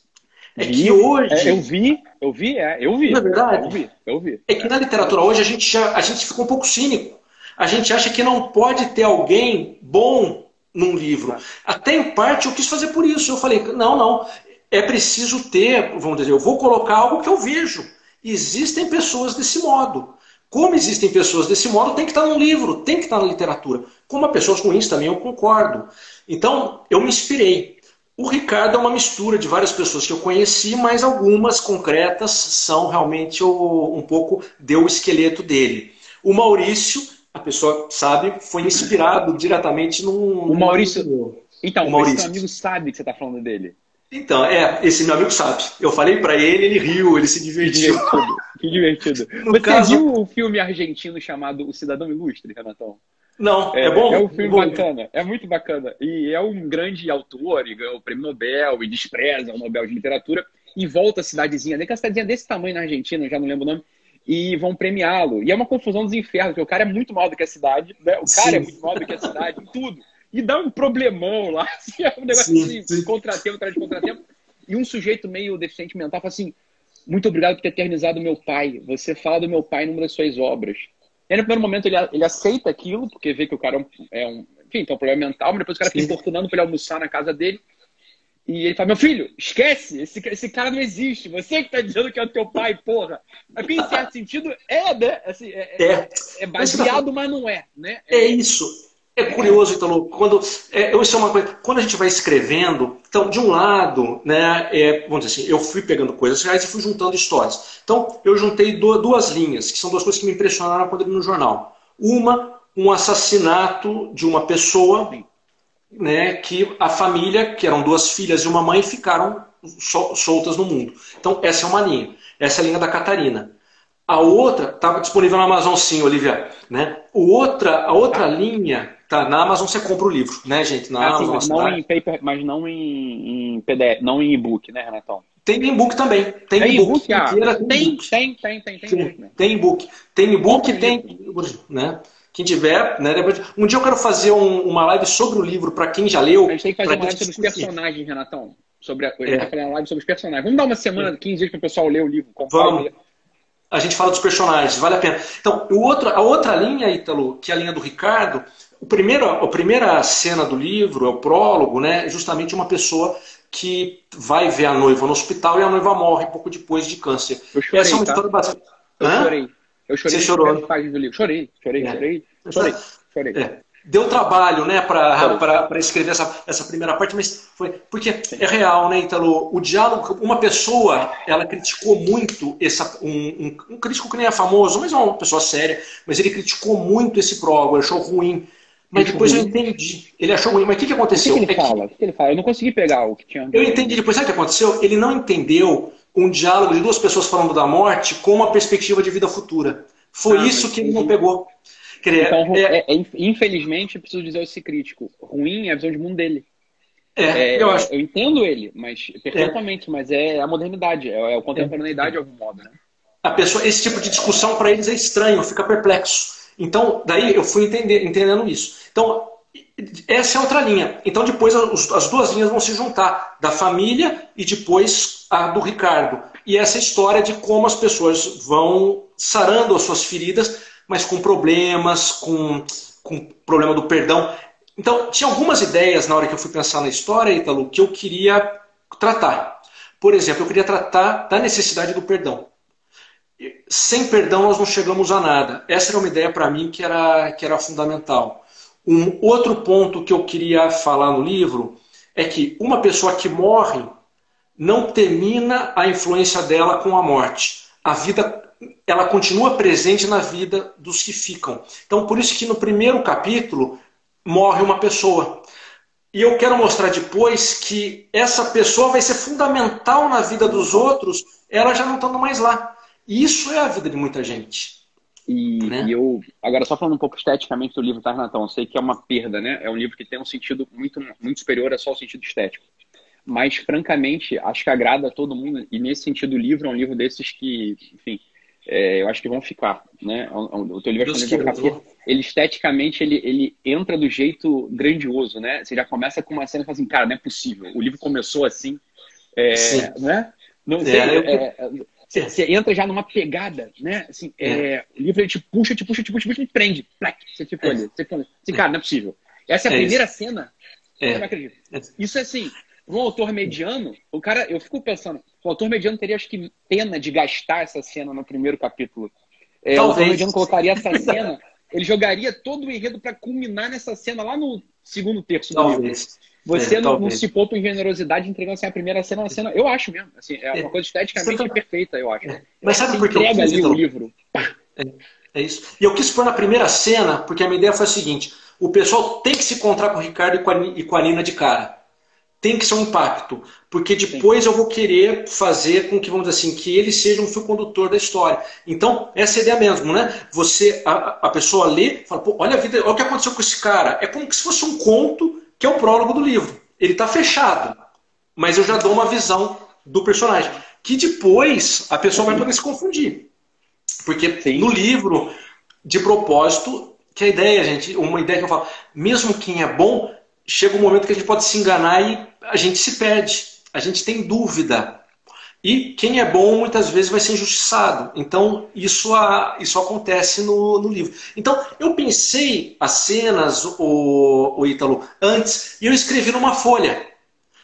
É que hoje. É, eu vi, eu vi, é, eu vi. Não é verdade? Eu vi, eu vi. É que na literatura hoje a gente, já, a gente ficou um pouco cínico. A gente acha que não pode ter alguém bom num livro. Até em parte eu quis fazer por isso. Eu falei, não, não. É preciso ter, vamos dizer, eu vou colocar algo que eu vejo. Existem pessoas desse modo. Como existem pessoas desse modo, tem que estar no livro, tem que estar na literatura. Como há pessoas ruins também, eu concordo. Então, eu me inspirei. O Ricardo é uma mistura de várias pessoas que eu conheci, mas algumas concretas são realmente o, um pouco deu o esqueleto dele. O Maurício, a pessoa sabe, foi inspirado diretamente num. O Maurício. No... Então, o Maurício. esse amigo sabe que você está falando dele. Então, é, esse meu amigo sabe. Eu falei para ele, ele riu, ele se divertiu. Que divertido. Que divertido. Você caso... viu o filme argentino chamado O Cidadão Ilustre, Renatão? Não, é, é bom. É um filme bom. bacana, é muito bacana. E é um grande autor, e ganhou o prêmio Nobel, e despreza o Nobel de Literatura, e volta a cidadezinha, nem que a cidadezinha desse tamanho na Argentina, já não lembro o nome, e vão premiá-lo. E é uma confusão dos infernos, porque o cara é muito maior do que a cidade, né? o cara é sim. é muito maior do que a cidade, em tudo. E dá um problemão lá, assim, é um negócio sim, assim, sim. contratempo atrás de contratempo. E um sujeito meio deficiente mental fala assim: muito obrigado por ter eternizado meu pai. Você fala do meu pai numa das suas obras. E aí, no primeiro momento, ele, ele aceita aquilo, porque vê que o cara é um. É um enfim, tem um problema mental, mas depois o cara fica importunando para ele almoçar na casa dele. E ele fala: Meu filho, esquece, esse, esse cara não existe. Você que tá dizendo que é o teu pai, porra. Mas, em certo sentido, é, né? Assim, é, é, é. é baseado, mas não é. Né? É isso. É curioso, Italo, quando é, isso é uma coisa, quando a gente vai escrevendo, então de um lado, né, é, vamos dizer assim, eu fui pegando coisas reais e fui juntando histórias. Então eu juntei duas linhas, que são duas coisas que me impressionaram quando eu li no jornal. Uma, um assassinato de uma pessoa, né, que a família, que eram duas filhas e uma mãe, ficaram soltas no mundo. Então essa é uma linha. Essa é a linha da Catarina. A outra estava disponível na Amazon sim, Olivia. Né? O outra, a outra linha Tá, na Amazon você compra o livro, né, gente? Na ah, Amazon. Sim, mas, não em paper, mas não em, em PDF, não em e-book, né, Renatão? Tem e-book também. Tem e-book. Ah, tem, tem, tem, tem, tem, tem, tem e-book. Tem e-book, tem, né? Quem tiver, né? Um dia eu quero fazer um, uma live sobre o livro para quem já leu. A gente tem que fazer uma live sobre os personagens, Renatão. Sobre a, a gente é. vai uma live sobre os personagens. Vamos dar uma semana, 15 dias para o pessoal ler o livro. Vamos. A gente fala dos personagens, vale a pena. Então, o outro, a outra linha, Ítalo, que é a linha do Ricardo, o primeiro, a primeira cena do livro, é o prólogo, né? É justamente uma pessoa que vai ver a noiva no hospital e a noiva morre pouco depois de câncer. Eu chorei, Essa é uma tá? história bastante... Eu Hã? chorei. Eu chorei. Você chorou? Do livro. Chorei, chorei, é. chorei, chorei, chorei. É. Deu trabalho, né, para escrever essa, essa primeira parte, mas foi porque é real, né, Italo? O diálogo, uma pessoa, ela criticou muito essa, um, um, um crítico que nem é famoso, mas é uma pessoa séria, mas ele criticou muito esse prólogo, achou ruim. Mas depois eu entendi. Ele achou ruim. Mas o que, que aconteceu? O que, que ele é fala? Que... O que ele fala? Eu não consegui pegar o que tinha. Eu entendi. Depois sabe o que aconteceu? Ele não entendeu um diálogo de duas pessoas falando da morte com uma perspectiva de vida futura. Foi ah, isso que ele não pegou. Dizer, então, é... É, é, infelizmente, eu preciso dizer esse crítico. Ruim é a visão de mundo dele. É, é, eu, acho... eu entendo ele, mas perfeitamente, mas é a modernidade, é, a contemporaneidade de algum modo, né? A pessoa, esse tipo de discussão para eles é estranho, fica perplexo. Então, daí eu fui entender, entendendo isso. Então, essa é outra linha. Então, depois as duas linhas vão se juntar, da família e depois a do Ricardo. E essa história de como as pessoas vão sarando as suas feridas, mas com problemas, com, com problema do perdão. Então, tinha algumas ideias na hora que eu fui pensar na história, Ítalo, que eu queria tratar. Por exemplo, eu queria tratar da necessidade do perdão sem perdão nós não chegamos a nada. Essa era uma ideia para mim que era, que era fundamental. Um outro ponto que eu queria falar no livro é que uma pessoa que morre não termina a influência dela com a morte. A vida ela continua presente na vida dos que ficam. Então, por isso que no primeiro capítulo morre uma pessoa. E eu quero mostrar depois que essa pessoa vai ser fundamental na vida dos outros, ela já não estando mais lá. Isso é a vida de muita gente. E, né? e, eu, agora só falando um pouco esteticamente do livro, tá, Renatão? Eu sei que é uma perda, né? É um livro que tem um sentido muito, muito superior a só o sentido estético. Mas, francamente, acho que agrada a todo mundo. E nesse sentido, o livro é um livro desses que, enfim, é, eu acho que vão ficar, né? O, teu livro, acho que vai ficar, ele esteticamente ele, ele entra do jeito grandioso, né? Você já começa com uma cena e fala assim, cara, não é possível. O livro começou assim, é, né? Não é, sei, é. Você, você, entra já numa pegada, né? Assim, é. É, o livro ele te puxa, te puxa, te puxa, te puxa, te prende. Você tipo ali. Você fala assim, cara, não é possível. Essa é a primeira isso. cena. Você não acredita. Isso é assim, um autor mediano, o cara, eu fico pensando, o autor mediano teria acho que pena de gastar essa cena no primeiro capítulo. É, o autor mediano colocaria essa cena, ele jogaria todo o enredo para culminar nessa cena lá no segundo terço do Talvez. livro. Você é, não, não, se poupa em generosidade entregando assim, a primeira cena, uma cena. Eu acho mesmo. Assim, é, uma coisa esteticamente tá... perfeita, eu acho. É. Mas sabe por que eu quis, ali então? o livro. É, é, isso. E eu quis pôr na primeira cena, porque a minha ideia foi a seguinte: o pessoal tem que se encontrar com o Ricardo e com a, e com a Nina de cara. Tem que ser um impacto. Porque depois Sim. eu vou querer fazer com que, vamos dizer assim, que ele seja um fio condutor da história. Então, essa é a ideia mesmo, né? Você, a, a pessoa lê, fala, pô, olha a vida, olha o que aconteceu com esse cara. É como se fosse um conto que é o prólogo do livro. Ele está fechado, mas eu já dou uma visão do personagem. Que depois a pessoa vai poder se confundir. Porque Sim. no livro, de propósito, que a ideia, gente, uma ideia que eu falo, mesmo quem é bom, chega um momento que a gente pode se enganar e a gente se perde. A gente tem dúvida. E quem é bom muitas vezes vai ser injustiçado. Então, isso, a, isso acontece no, no livro. Então, eu pensei as cenas, o, o Ítalo, antes, e eu escrevi numa folha.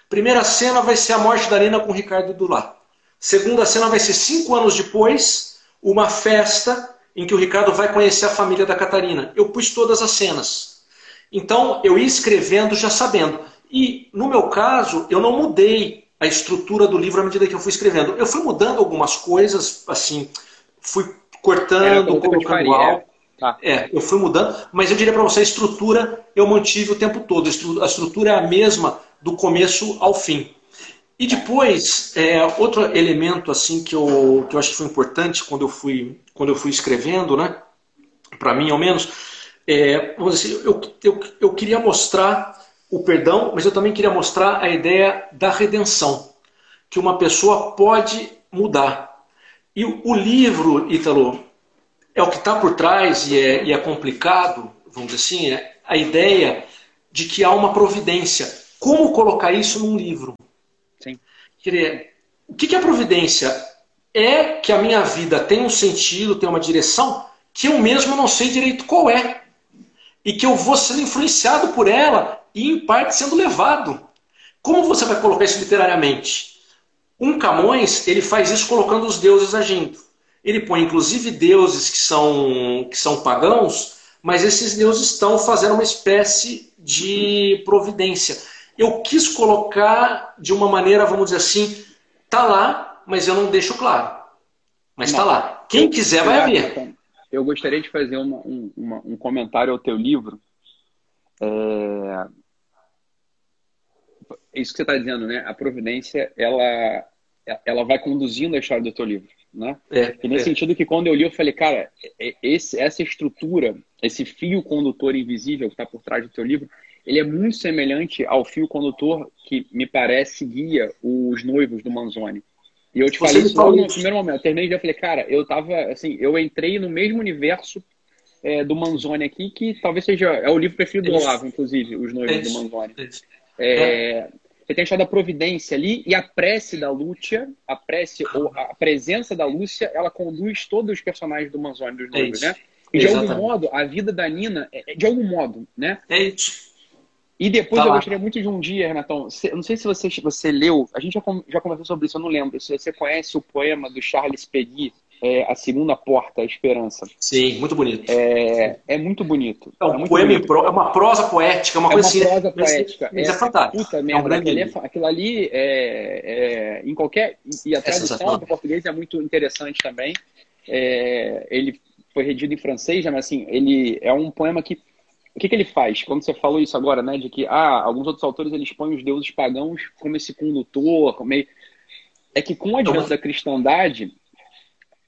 Primeira cena vai ser a morte da Arena com o Ricardo Dulá. Segunda cena vai ser cinco anos depois, uma festa em que o Ricardo vai conhecer a família da Catarina. Eu pus todas as cenas. Então, eu ia escrevendo já sabendo. E, no meu caso, eu não mudei a estrutura do livro à medida que eu fui escrevendo. Eu fui mudando algumas coisas, assim, fui cortando, colocando algo. Tá. É, eu fui mudando, mas eu diria para você, a estrutura eu mantive o tempo todo. A estrutura é a mesma do começo ao fim. E depois, é, outro elemento assim que eu, que eu acho que foi importante quando eu fui, quando eu fui escrevendo, né, para mim ao menos, é, eu, eu, eu queria mostrar o perdão, mas eu também queria mostrar a ideia da redenção, que uma pessoa pode mudar. E o livro, Ítalo, é o que está por trás e é, e é complicado, vamos dizer assim, é a ideia de que há uma providência. Como colocar isso num livro? Sim. Quer o que é providência? É que a minha vida tem um sentido, tem uma direção que eu mesmo não sei direito qual é. E que eu vou sendo influenciado por ela e, em parte, sendo levado. Como você vai colocar isso literariamente? Um Camões, ele faz isso colocando os deuses agindo. Ele põe, inclusive, deuses que são, que são pagãos, mas esses deuses estão fazendo uma espécie de providência. Eu quis colocar de uma maneira, vamos dizer assim, tá lá, mas eu não deixo claro. Mas está lá. Quem quiser vai ver. Eu gostaria de fazer uma, um, uma, um comentário ao teu livro. É... Isso que você está dizendo, né? A providência, ela, ela vai conduzindo a história do teu livro, né? É, e nesse é. sentido que quando eu li, eu falei, cara, esse, essa estrutura, esse fio condutor invisível que está por trás do teu livro, ele é muito semelhante ao fio condutor que me parece guia os noivos do Manzoni. E eu te falei isso logo no primeiro momento. Eu terminei e já falei, cara, eu tava, assim, eu entrei no mesmo universo é, do Manzoni aqui, que talvez seja, é o livro preferido do Olavo, inclusive, Os Noivos do Manzoni. É, você tem a história da providência ali e a prece da Lúcia, a prece ou a presença da Lúcia, ela conduz todos os personagens do Manzoni, dos noivos, né? E de Exatamente. algum modo, a vida da Nina, é, de algum modo, né? É isso. E depois tá eu lá. gostaria muito de um dia, Renatão. Eu não sei se você, você leu, a gente já, já conversou sobre isso, eu não lembro. Se você conhece o poema do Charles Peggy, é, A Segunda Porta, A Esperança. Sim, muito bonito. É, é muito bonito. É, um é poema. Pro, é uma prosa poética, é uma é coisa uma assim. prosa poética. Mas é, é fantástico. Puta merda, é um aquilo, é, aquilo, ali é, em qualquer. E a tradução para português é muito interessante também. ele foi redigido em francês, mas assim, ele é um poema que o que, que ele faz? Quando você falou isso agora, né, de que ah, alguns outros autores eles põem os deuses pagãos como esse condutor, como meio... é que com o advento da cristandade,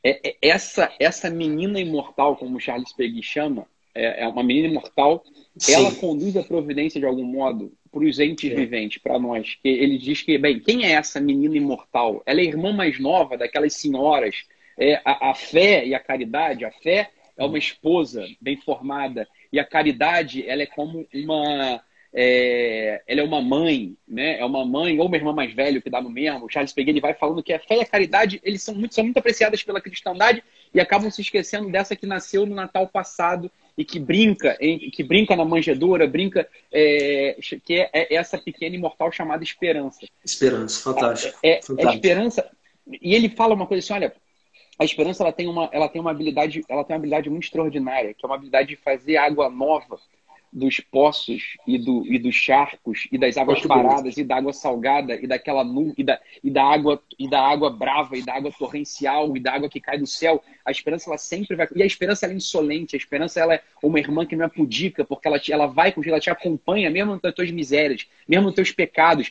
é, é, essa essa menina imortal, como Charles Peggy chama, é, é uma menina imortal, Sim. ela conduz a providência de algum modo para os entes é. viventes, para nós. Ele diz que, bem, quem é essa menina imortal? Ela é a irmã mais nova daquelas senhoras. É, a, a fé e a caridade, a fé é uma esposa bem formada e a caridade, ela é como uma. É, ela é uma mãe, né? É uma mãe ou uma irmã mais velha que dá no mesmo. O Charles Peguet ele vai falando que a fé e a caridade eles são muito, são muito apreciadas pela cristandade e acabam se esquecendo dessa que nasceu no Natal passado e que brinca, que brinca na manjedoura, brinca é, que é, é, essa pequena imortal chamada esperança. Esperança, fantástico. É, é, fantástico. é esperança. E ele fala uma coisa assim, olha, a esperança ela tem uma, ela tem uma habilidade, ela tem uma habilidade muito extraordinária, que é uma habilidade de fazer água nova dos poços e, do, e dos charcos e das águas paradas e da água salgada e daquela nu, e da, e da água e da água brava e da água torrencial e da água que cai do céu a esperança ela sempre vai e a esperança ela é insolente a esperança ela é uma irmã que não é pudica porque ela te, ela vai com ela te acompanha mesmo nas tuas misérias mesmo nos teus pecados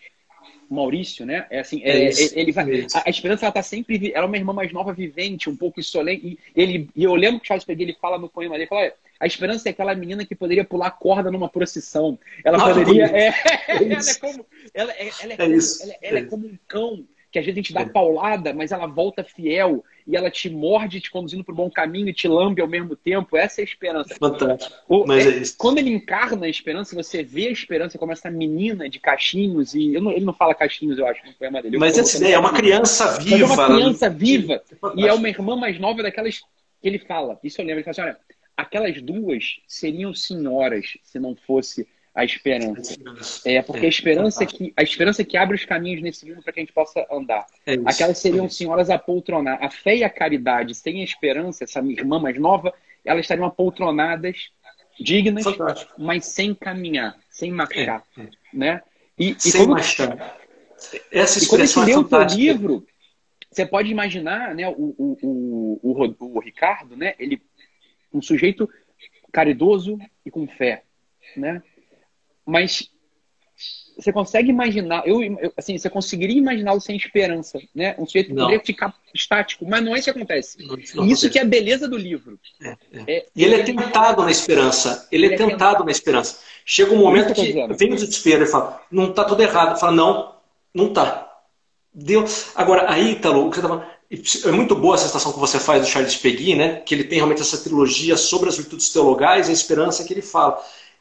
Maurício, né? É assim, é, é isso, ele vai, a, a, esperança ela tá sempre, ela é uma irmã mais nova, vivente, um pouco insolente. E ele, e eu lembro que Charles Peguet ele fala no poema dele, ele fala, a esperança é aquela menina que poderia pular corda numa procissão. Ela ah, poderia, é, é ela é como, ela, ela, é, como, ela, ela é como um cão que às vezes a gente dá paulada, mas ela volta fiel e ela te morde, te conduzindo para o bom caminho e te lambe ao mesmo tempo. Essa é a esperança. Fantástico. O, mas é, é isso. Quando ele encarna a esperança, você vê a esperança como essa menina de cachinhos, e não, ele não fala cachinhos, eu acho, no poema dele. Mas essa ideia é uma criança viva. é uma criança viva. E é uma irmã mais nova daquelas que ele fala. Isso eu lembro. Ele fala assim, olha, aquelas duas seriam senhoras se não fosse a esperança. É porque a esperança que a esperança que abre os caminhos nesse mundo para que a gente possa andar. É Aquelas seriam senhoras a poltronar. A fé e a caridade sem a esperança, essa minha irmã mais nova, elas estariam apoltronadas, dignas, Fantástico. mas sem caminhar, sem marchar, é, é. né? E, sem e quando, marchar. Essa expressão e quando gente lê o teu livro, você pode imaginar, né, o, o, o, o, o Ricardo, né, ele um sujeito caridoso e com fé, né? Mas você consegue imaginar, eu, eu, assim, você conseguiria imaginá-lo sem esperança, né? Um sujeito que não. poderia ficar estático, mas não é isso que acontece. Não, não isso acontece. que é a beleza do livro. É, é. É, e ele é tentado na esperança. Ele, é ele é tentado, tentado na esperança. Chega um momento que, que vem o desespero e fala, não está tudo errado. Fala, não, não está. Deu. Agora, aí, Ítalo, o que você tá falando, é muito boa essa citação que você faz do Charles Peggy, né? Que ele tem realmente essa trilogia sobre as virtudes teologais e a esperança que ele fala.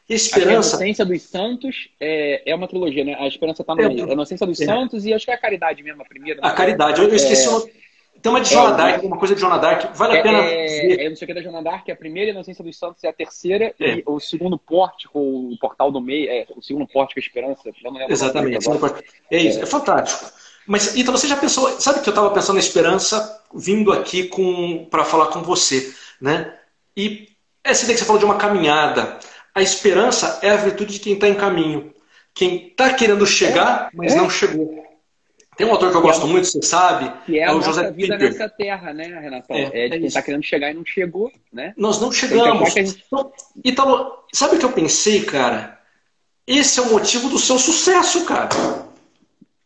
A esperança. A inocência dos santos é, é uma trilogia, né? A esperança está no é, meio. A inocência dos é. santos e acho que é a caridade mesmo, a primeira. A caridade. Eu esqueci é... uma... Tem uma de Jonah é, Dark, uma coisa de Jonah Dark. Vale a pena. É, é, não sei o que da Jonah Dark, é a primeira Inocência dos Santos e a terceira. E o segundo pórtico, o portal do meio, é, o segundo pórtico, a esperança. Exatamente. É isso, é fantástico. Mas, então, você já pensou. Sabe que eu estava pensando na esperança vindo aqui para falar com você, né? E essa ideia que você falou de uma caminhada. A esperança é a virtude de quem está em caminho. Quem está querendo chegar, mas não chegou. Tem um autor que eu gosto muito, você sabe, que é, é o José vida Piper. nessa terra, né, Renato? É, é de quem está querendo chegar e não chegou, né? Nós não chegamos. Gente... Então, Italo, sabe o que eu pensei, cara? Esse é o motivo do seu sucesso, cara.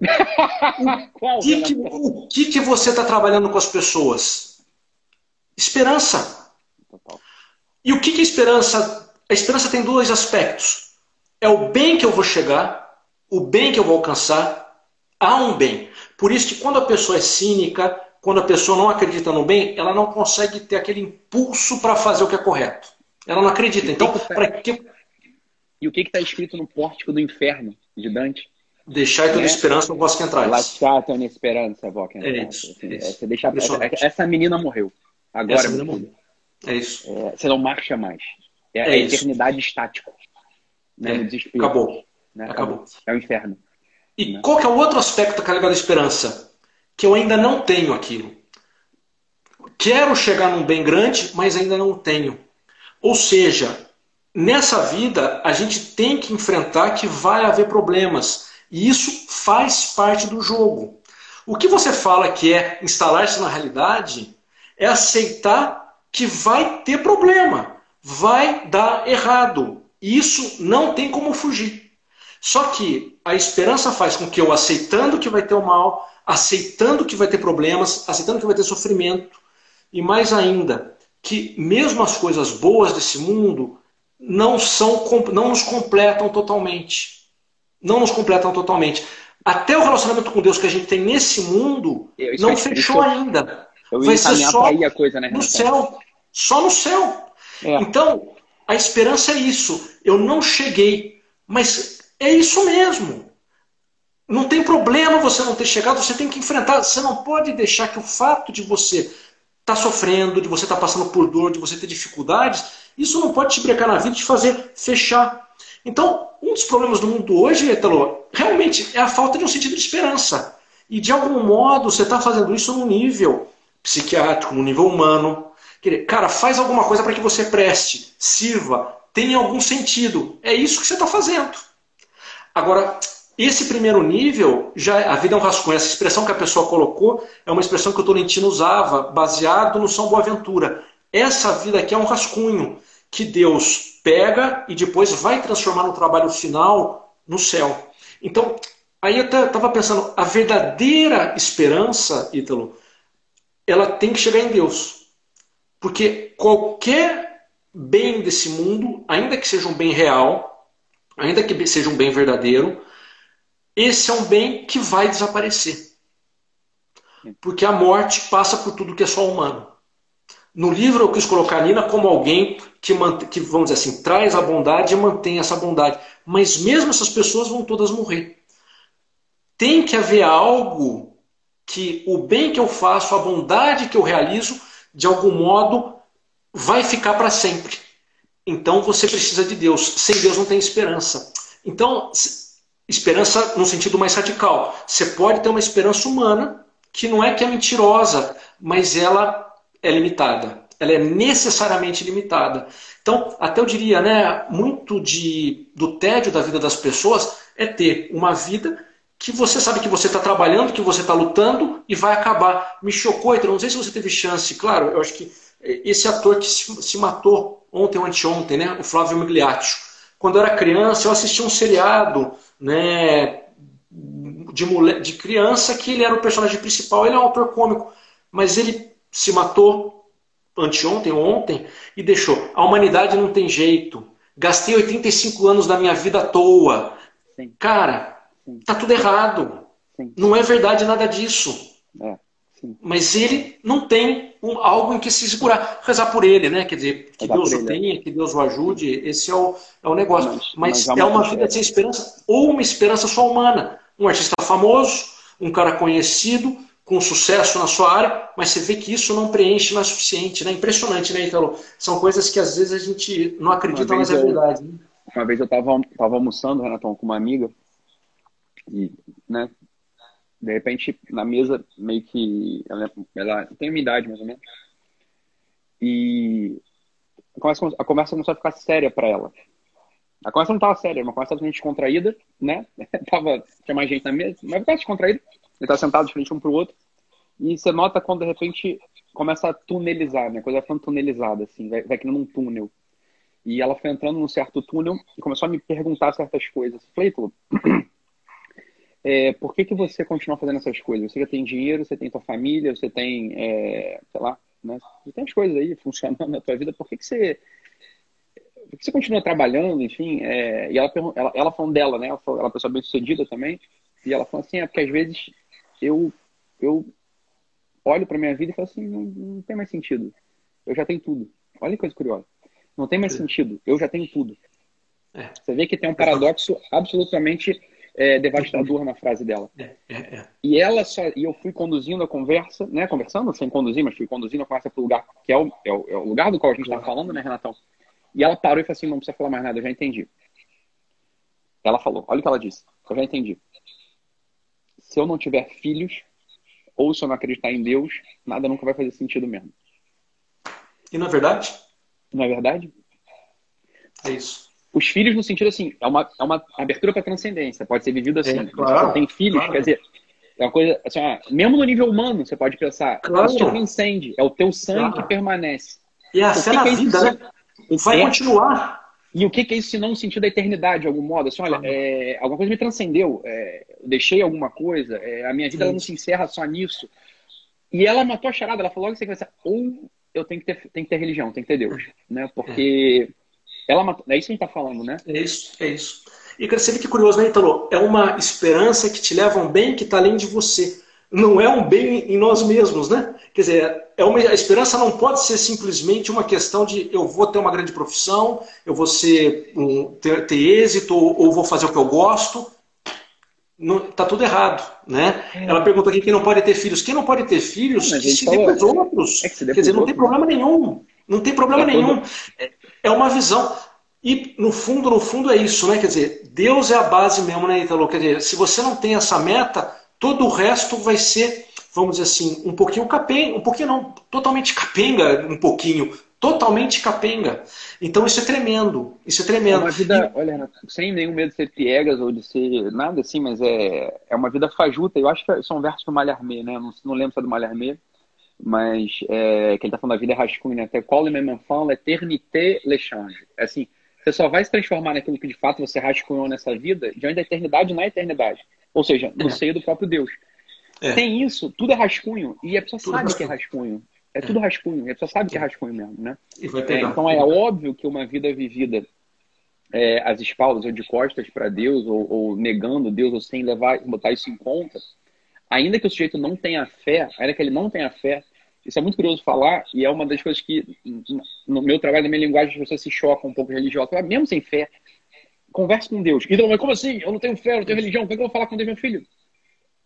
Qual, o que, que, o que, que você está trabalhando com as pessoas? Esperança. E o que, que é esperança? A esperança tem dois aspectos. É o bem que eu vou chegar, o bem que eu vou alcançar há um bem. Por isso que quando a pessoa é cínica, quando a pessoa não acredita no bem, ela não consegue ter aquele impulso para fazer o que é correto. Ela não acredita. Então, para que. E o que está escrito no pórtico do inferno de Dante? Deixar toda é. esperança no vosso que entrais. Lasciate ogni speranza, vó que É isso. Assim, é isso. Você deixa... Essa menina morreu. Agora menina morreu. É isso. É, você não marcha mais. É, é a eternidade estática. Né, no desespero. Acabou. Né? Acabou. É o inferno. E qual que é o outro aspecto carregado de esperança? Que eu ainda não tenho aquilo. Quero chegar num bem grande, mas ainda não tenho. Ou seja, nessa vida a gente tem que enfrentar que vai haver problemas. E isso faz parte do jogo. O que você fala que é instalar-se na realidade é aceitar que vai ter problema, vai dar errado. Isso não tem como fugir. Só que a esperança faz com que eu, aceitando que vai ter o mal, aceitando que vai ter problemas, aceitando que vai ter sofrimento, e mais ainda, que mesmo as coisas boas desse mundo não, são, não nos completam totalmente. Não nos completam totalmente. Até o relacionamento com Deus que a gente tem nesse mundo eu, não fechou ainda. Vai ser só coisa, né, no céu. Só no céu. É. Então, a esperança é isso. Eu não cheguei, mas é isso mesmo. Não tem problema você não ter chegado, você tem que enfrentar. Você não pode deixar que o fato de você estar tá sofrendo, de você estar tá passando por dor, de você ter dificuldades, isso não pode te brecar na vida, te fazer fechar. Então, um dos problemas do mundo hoje, Etalo, realmente é a falta de um sentido de esperança. E de algum modo você está fazendo isso num nível psiquiátrico, num nível humano. Cara, faz alguma coisa para que você preste, sirva, tenha algum sentido. É isso que você está fazendo. Agora, esse primeiro nível, já a vida é um rascunho. Essa expressão que a pessoa colocou é uma expressão que o Tolentino usava, baseado no São Boaventura. Essa vida aqui é um rascunho que Deus pega e depois vai transformar no trabalho final no céu. Então, aí eu estava pensando, a verdadeira esperança, Ítalo, ela tem que chegar em Deus. Porque qualquer bem desse mundo, ainda que seja um bem real, ainda que seja um bem verdadeiro, esse é um bem que vai desaparecer. Porque a morte passa por tudo que é só humano. No livro eu quis colocar a Nina como alguém que, que, vamos dizer assim, traz a bondade e mantém essa bondade. Mas mesmo essas pessoas vão todas morrer. Tem que haver algo que o bem que eu faço, a bondade que eu realizo, de algum modo, vai ficar para sempre. Então você precisa de Deus. Sem Deus não tem esperança. Então, esperança no sentido mais radical. Você pode ter uma esperança humana, que não é que é mentirosa, mas ela é limitada. Ela é necessariamente limitada. Então, até eu diria, né, muito de, do tédio da vida das pessoas é ter uma vida que você sabe que você está trabalhando, que você está lutando e vai acabar. Me chocou, então não sei se você teve chance. Claro, eu acho que esse ator que se, matou ontem ou anteontem, né? o Flávio Migliaccio. Quando eu era criança, eu assistia um seriado né, de, mulher, de criança que ele era o personagem principal, ele é um autor cômico, mas ele se matou anteontem ou ontem e deixou. A humanidade não tem jeito. Gastei 85 anos da minha vida à toa. Sim. Cara, Sim. tá tudo errado. Sim. Não é verdade nada disso. É, Mas ele não tem um, algo em que se segurar. Rezar por ele, né? Quer dizer, que Deus o tenha, que Deus o ajude. Esse é o, é o negócio. Mas, mas, mas é uma vida sem esperança ou uma esperança só humana. Um artista famoso, um cara conhecido, com sucesso na sua área, mas você vê que isso não preenche mais o suficiente, né? Impressionante, né, Italo? São coisas que às vezes a gente não acredita na realidade. Né? Uma vez eu estava tava almoçando, Renatão, com uma amiga, e, né, de repente, na mesa, meio que. Ela, ela tem uma idade, mais ou menos. E a conversa, a conversa começou a ficar séria para ela. A conversa não estava séria, uma conversa totalmente descontraída, né? tava, tinha mais gente na mesa, mas conversa descontraída. Ele tá sentado de frente um pro outro. E você nota quando, de repente, começa a tunelizar, né? A coisa vai ficando tunelizada, assim, vai, vai criando um túnel. E ela foi entrando num certo túnel e começou a me perguntar certas coisas. Falei, é, por que, que você continua fazendo essas coisas? Você já tem dinheiro, você tem tua família, você tem, é, sei lá, né? Você tem as coisas aí funcionando na tua vida, por que, que você por que você continua trabalhando, enfim? É, e ela, ela, ela falando dela, né? Ela, falou, ela é uma pessoa bem sucedida também. E ela falou assim, é porque às vezes eu, eu olho para minha vida e falo assim, não, não tem mais sentido. Eu já tenho tudo. Olha que coisa curiosa. Não tem mais sentido. Eu já tenho tudo. É. Você vê que tem um paradoxo absolutamente é, devastador na frase dela. É, é, é. E ela só, e eu fui conduzindo a conversa, né? Conversando sem conduzir, mas fui conduzindo a conversa para o lugar que é o, é o, é o lugar do qual a gente está falando, né, Renatão? E ela parou e falou assim: não precisa falar mais nada, eu já entendi. Ela falou: olha o que ela disse, eu já entendi. Se eu não tiver filhos, ou se eu não acreditar em Deus, nada nunca vai fazer sentido mesmo. E não é verdade? Não é verdade? É isso. Os filhos, no sentido assim, é uma, é uma abertura para transcendência, pode ser vivido assim. É, claro, você tem filhos, claro. quer dizer, é uma coisa, assim, ó, mesmo no nível humano, você pode pensar, claro. isso te transcende, é o teu sangue que permanece. E é a cena é vida, né? Vai é, continuar. E o que, que é isso se não no sentido da eternidade, de algum modo? Assim, olha, é, alguma coisa me transcendeu, é, deixei alguma coisa, é, a minha vida ela não se encerra só nisso. E ela matou a charada, ela falou logo que ou eu tenho que ter, tenho que ter religião, tem que ter Deus, né? Porque ela matou, é isso que a gente está falando, né? É isso, é isso. E você vê que curioso, né, Italo? É uma esperança que te leva a um bem que está além de você. Não é um bem em nós mesmos, né? Quer dizer, é uma, a esperança não pode ser simplesmente uma questão de eu vou ter uma grande profissão, eu vou ser um, ter, ter êxito ou, ou, vou fazer o que eu gosto. Está tudo errado, né? É. Ela pergunta aqui quem não pode ter filhos. Quem não pode ter filhos, que se dê para os outros. É Quer dizer, não tem problema nenhum. Não tem problema é nenhum. É, é uma visão. E no fundo, no fundo é isso, né? Quer dizer, Deus é a base mesmo, né, Italo? Quer dizer, se você não tem essa meta, todo o resto vai ser vamos dizer assim, um pouquinho capenga, um pouquinho não, totalmente capenga, um pouquinho, totalmente capenga. Então isso é tremendo, isso é tremendo. É uma vida, e... olha, sem nenhum medo de ser piegas ou de ser nada assim, mas é, é uma vida fajuta. Eu acho que são versos do Mallarmé, né? Não, não lembro se é do Mallarmé, mas é, que ele está falando da vida é rascunho, né? Qual enfant, l'éternité, l'échange. É assim, você só vai se transformar naquilo que de fato você rascunhou nessa vida diante da eternidade na eternidade. Ou seja, no é. seio do próprio Deus. É. Tem isso, tudo é rascunho. E a pessoa tudo sabe rascunho. que é rascunho. É, é, tudo rascunho. E a pessoa sabe que é rascunho mesmo, né? É, então é óbvio que uma vida vivida é, às espaldas ou de costas para Deus, ou, ou, negando Deus, ou sem levar, botar isso em conta, ainda que o sujeito não tenha fé, ainda que ele não tenha fé, isso é muito curioso falar, e é uma das coisas que, no meu trabalho, na minha linguagem, as pessoas se chocam um pouco religiosa. Mesmo sem fé, converse com Deus. Então, mas como assim? Eu não tenho fé, eu não tenho religião, como é que eu vou falar com Deus, meu filho?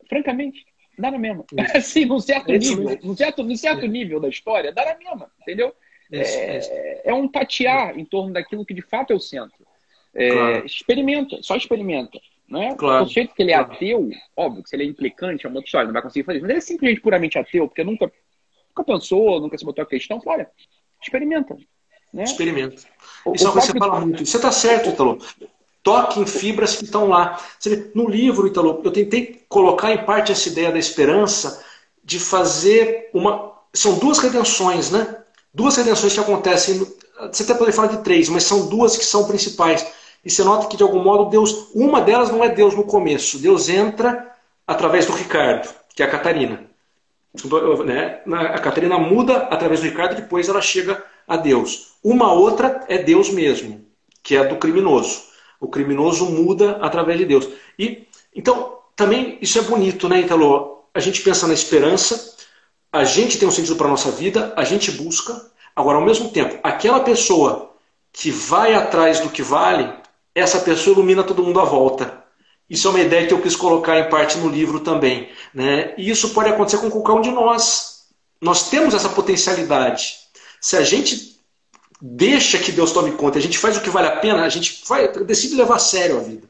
Francamente, Dá na mesma. Assim, num certo nível, num certo, num certo é. nível da história, dá na mesma, entendeu? É, é, um tatear em torno daquilo que de fato é o centro. É, claro. Experimenta, só experimenta. Né? Claro. O jeito que ele é claro. ateu, óbvio que se ele é implicante, é uma outra história, não vai conseguir fazer isso. Mas ele é simplesmente puramente ateu, porque nunca, nunca pensou, nunca se botou a questão. Olha, experimenta. Né? Experimenta. Isso é o que você fala muito. Você está certo, Italo toque em fibras que estão lá. No livro, Italo, eu tentei colocar em parte essa ideia da esperança de fazer uma. São duas redenções, né? Duas redenções que acontecem. Você até pode falar de três, mas são duas que são principais. E você nota que, de algum modo, Deus. Uma delas não é Deus no começo. Deus entra através do Ricardo, que é a Catarina. Né? A Catarina muda através do Ricardo, depois ela chega a Deus. Uma outra é Deus mesmo, que é do criminoso. O criminoso muda através de Deus. E então também isso é bonito, né, Italo? A gente pensa na esperança, a gente tem um sentido para a nossa vida, a gente busca. Agora, ao mesmo tempo, aquela pessoa que vai atrás do que vale, essa pessoa ilumina todo mundo à volta. Isso é uma ideia que eu quis colocar em parte no livro também. Né? E isso pode acontecer com qualquer um de nós. Nós temos essa potencialidade. Se a gente deixa que Deus tome conta, a gente faz o que vale a pena, a gente vai, decide levar a sério a vida.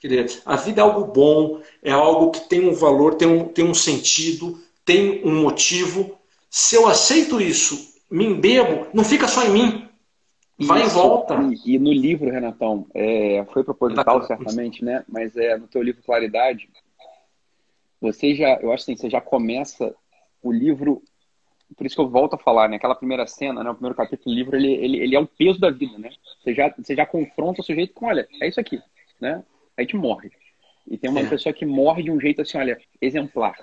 Quer dizer, a vida é algo bom, é algo que tem um valor, tem um, tem um sentido, tem um motivo. Se eu aceito isso, me embebo, não fica só em mim. Vai Isso, em volta. E, e, no livro, Renatão, é, foi proposital, certamente, né? Mas é no teu livro Claridade, você já, eu acho assim, você já começa o livro, por isso que eu volto a falar, né? Aquela primeira cena, né? O primeiro capítulo do livro, ele, ele, ele é o peso da vida, né? Você já, você já confronta o sujeito com, olha, é isso aqui, né? A gente morre. E tem uma é. pessoa que morre de um jeito assim, olha, exemplar,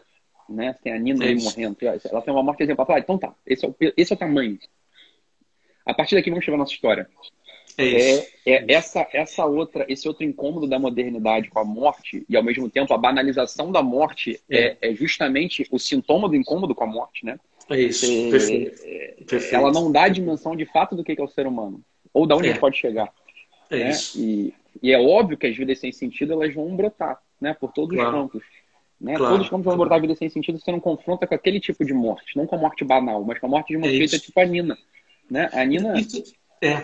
né? Tem a Nina é aí morrendo, ela tem uma morte exemplar. Ah, então tá, esse é, o, esse é o tamanho a partir daqui vamos chegar à nossa história. É, é, é, essa, essa outra, esse outro incômodo da modernidade com a morte e ao mesmo tempo a banalização da morte é, é, é justamente o sintoma do incômodo com a morte, né? É isso. É, Perfeito. Perfeito. Ela não dá a dimensão de fato do que é o ser humano ou da onde ele pode chegar. É né? isso. E, e, é óbvio que as vidas sem sentido elas vão brotar, né? Por todos claro. os campos. Né? Claro. Todos os campos vão brotar vidas sem sentido. Você não confronta com aquele tipo de morte, não com a morte banal, mas com a morte de uma feita tipo a Nina né? A Nina. Isso, é,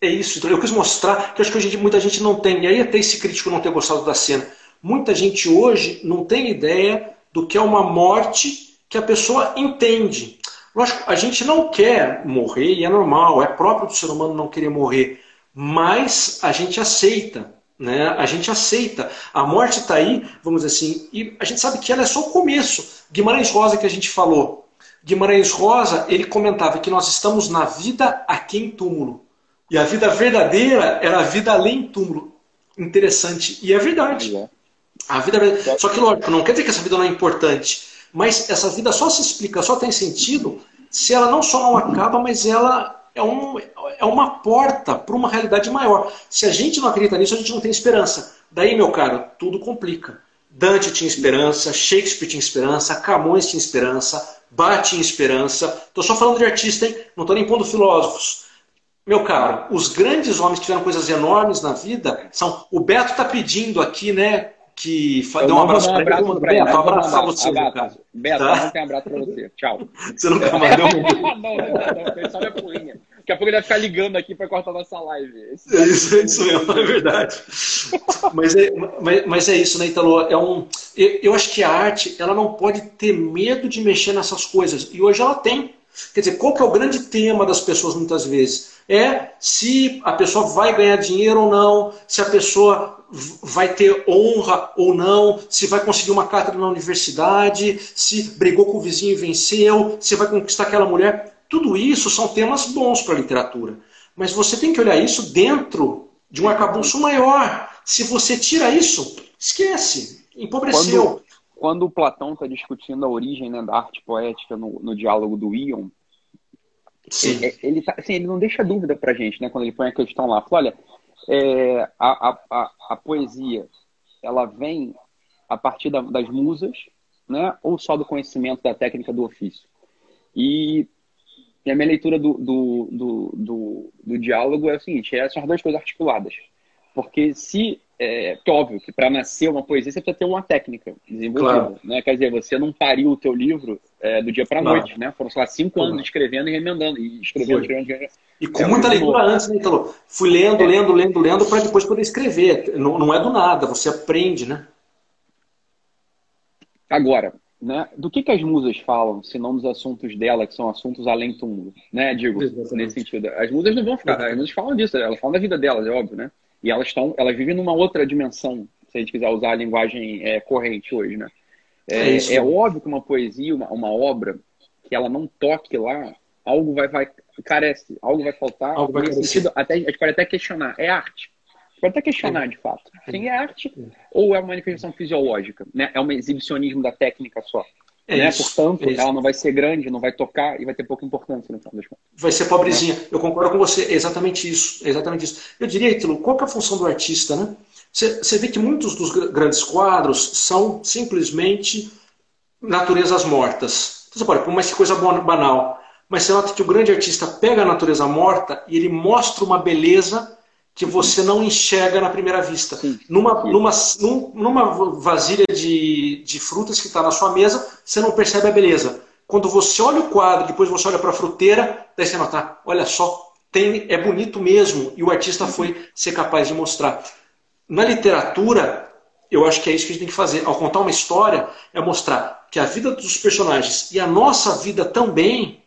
é isso. Então, eu quis mostrar que acho que hoje muita gente não tem. E aí, até esse crítico não ter gostado da cena. Muita gente hoje não tem ideia do que é uma morte que a pessoa entende. Lógico, a gente não quer morrer, e é normal, é próprio do ser humano não querer morrer, mas a gente aceita. Né? A gente aceita. A morte está aí, vamos dizer assim, e a gente sabe que ela é só o começo. Guimarães Rosa, que a gente falou, Guimarães Rosa, ele comentava que nós estamos na vida aqui em túmulo. E a vida verdadeira era a vida além túmulo. Interessante. E é verdade. É. A vida Só que, lógico, não quer dizer que essa vida não é importante. Mas essa vida só se explica, só tem sentido se ela não só não acaba, mas ela é, um, é uma porta para uma realidade maior. Se a gente não acredita nisso, a gente não tem esperança. Daí, meu caro, tudo complica. Dante tinha esperança, Shakespeare tinha esperança, Camões tinha esperança, bate em esperança. Estou só falando de artista, hein? Não estou nem pondo filósofos. Meu caro, os grandes homens que tiveram coisas enormes na vida são. O Beto está pedindo aqui, né? Que dê um abraço para ele. Beto, um abraço para você, meu cara. Beto, tá? não tem abraço para você. Tchau. Você nunca mandou um. não, não, não, não. Só minha porrinha. Daqui a pouco ele vai ficar ligando aqui para cortar nossa live. Esse é isso, é isso mesmo, é verdade. mas, é, mas, mas, é isso, né, Italo? É um, eu, eu acho que a arte ela não pode ter medo de mexer nessas coisas. E hoje ela tem. Quer dizer, qual que é o grande tema das pessoas muitas vezes? É se a pessoa vai ganhar dinheiro ou não, se a pessoa vai ter honra ou não, se vai conseguir uma cátedra na universidade, se brigou com o vizinho e venceu, se vai conquistar aquela mulher. Tudo isso são temas bons para a literatura. Mas você tem que olhar isso dentro de um arcabouço maior. Se você tira isso, esquece. Empobreceu. Quando, quando o Platão está discutindo a origem né, da arte poética no, no diálogo do Ion, Sim. Ele, ele, tá, assim, ele não deixa dúvida para a gente, né, quando ele põe a questão lá. Fala, olha, é, a, a, a, a, poesia, ela vem a partir da, das musas, né, ou só do conhecimento da técnica do ofício? E e a minha leitura do, do, do, do, do diálogo é o seguinte: é, são as duas coisas articuladas. Porque se. É, é óbvio que para nascer uma poesia você precisa ter uma técnica desenvolvida. Claro. Né? Quer dizer, você não pariu o teu livro é, do dia para a noite, né? Foram, sei lá, cinco claro. anos escrevendo e remendando. E escrevendo, escrevendo, escrevendo. E com é muita leitura antes, né, Italo? Fui lendo, lendo, lendo, lendo, para depois poder escrever. Não, não é do nada, você aprende, né? Agora, né? Do que, que as musas falam, se não dos assuntos dela, que são assuntos além túmulo, né? Digo, Exatamente. nesse sentido. As musas não vão ficar, as musas falam disso, elas falam da vida delas, é óbvio, né? E elas estão, elas vivem numa outra dimensão, se a gente quiser usar a linguagem é, corrente hoje, né? É, é, é, óbvio que uma poesia, uma, uma obra, que ela não toque lá, algo vai, vai carece, algo vai faltar. Algo vai nesse sentido, até, a gente pode até questionar. É arte. Pode até questionar, de fato. Sim, é arte ou é uma manifestação fisiológica? Né? É um exibicionismo da técnica só. É né? Isso, Portanto, é ela não vai ser grande, não vai tocar e vai ter pouca importância no final das contas. Vai ser pobrezinha. Eu concordo com você. É exatamente isso. É exatamente isso. Eu diria, Ítalo, qual é a função do artista, né? Você vê que muitos dos grandes quadros são simplesmente naturezas mortas. Então, você pode, por mais que coisa banal, mas você nota que o grande artista pega a natureza morta e ele mostra uma beleza que você não enxerga na primeira vista. Sim, numa, numa, numa vasilha de, de frutas que está na sua mesa, você não percebe a beleza. Quando você olha o quadro, depois você olha para a fruteira, daí você nota, olha só, tem, é bonito mesmo, e o artista foi ser capaz de mostrar. Na literatura, eu acho que é isso que a gente tem que fazer. Ao contar uma história, é mostrar que a vida dos personagens e a nossa vida também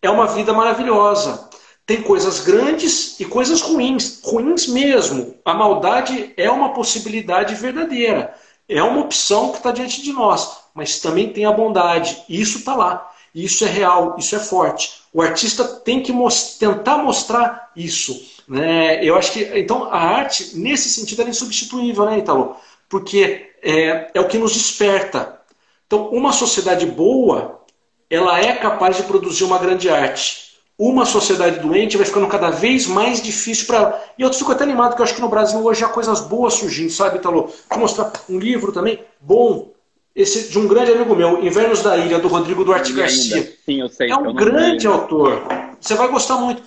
é uma vida maravilhosa. Tem coisas grandes e coisas ruins, ruins mesmo. A maldade é uma possibilidade verdadeira, é uma opção que está diante de nós, mas também tem a bondade. Isso está lá, isso é real, isso é forte. O artista tem que most tentar mostrar isso. Né? Eu acho que então a arte nesse sentido é insubstituível, né, Italo? Porque é, é o que nos desperta. Então, uma sociedade boa, ela é capaz de produzir uma grande arte uma sociedade doente vai ficando cada vez mais difícil para. E eu fico até animado, que eu acho que no Brasil hoje há coisas boas surgindo, sabe, Italo? Vou mostrar um livro também bom, esse de um grande amigo meu, Invernos da Ilha, do Rodrigo Duarte Garcia. Sim, eu sei. É um grande autor. Você vai gostar muito.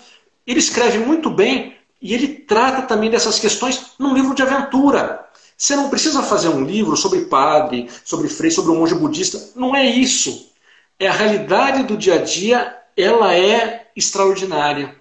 Ele escreve muito bem e ele trata também dessas questões num livro de aventura. Você não precisa fazer um livro sobre padre, sobre frei, sobre um monge budista. Não é isso. É a realidade do dia a dia, ela é extraordinária.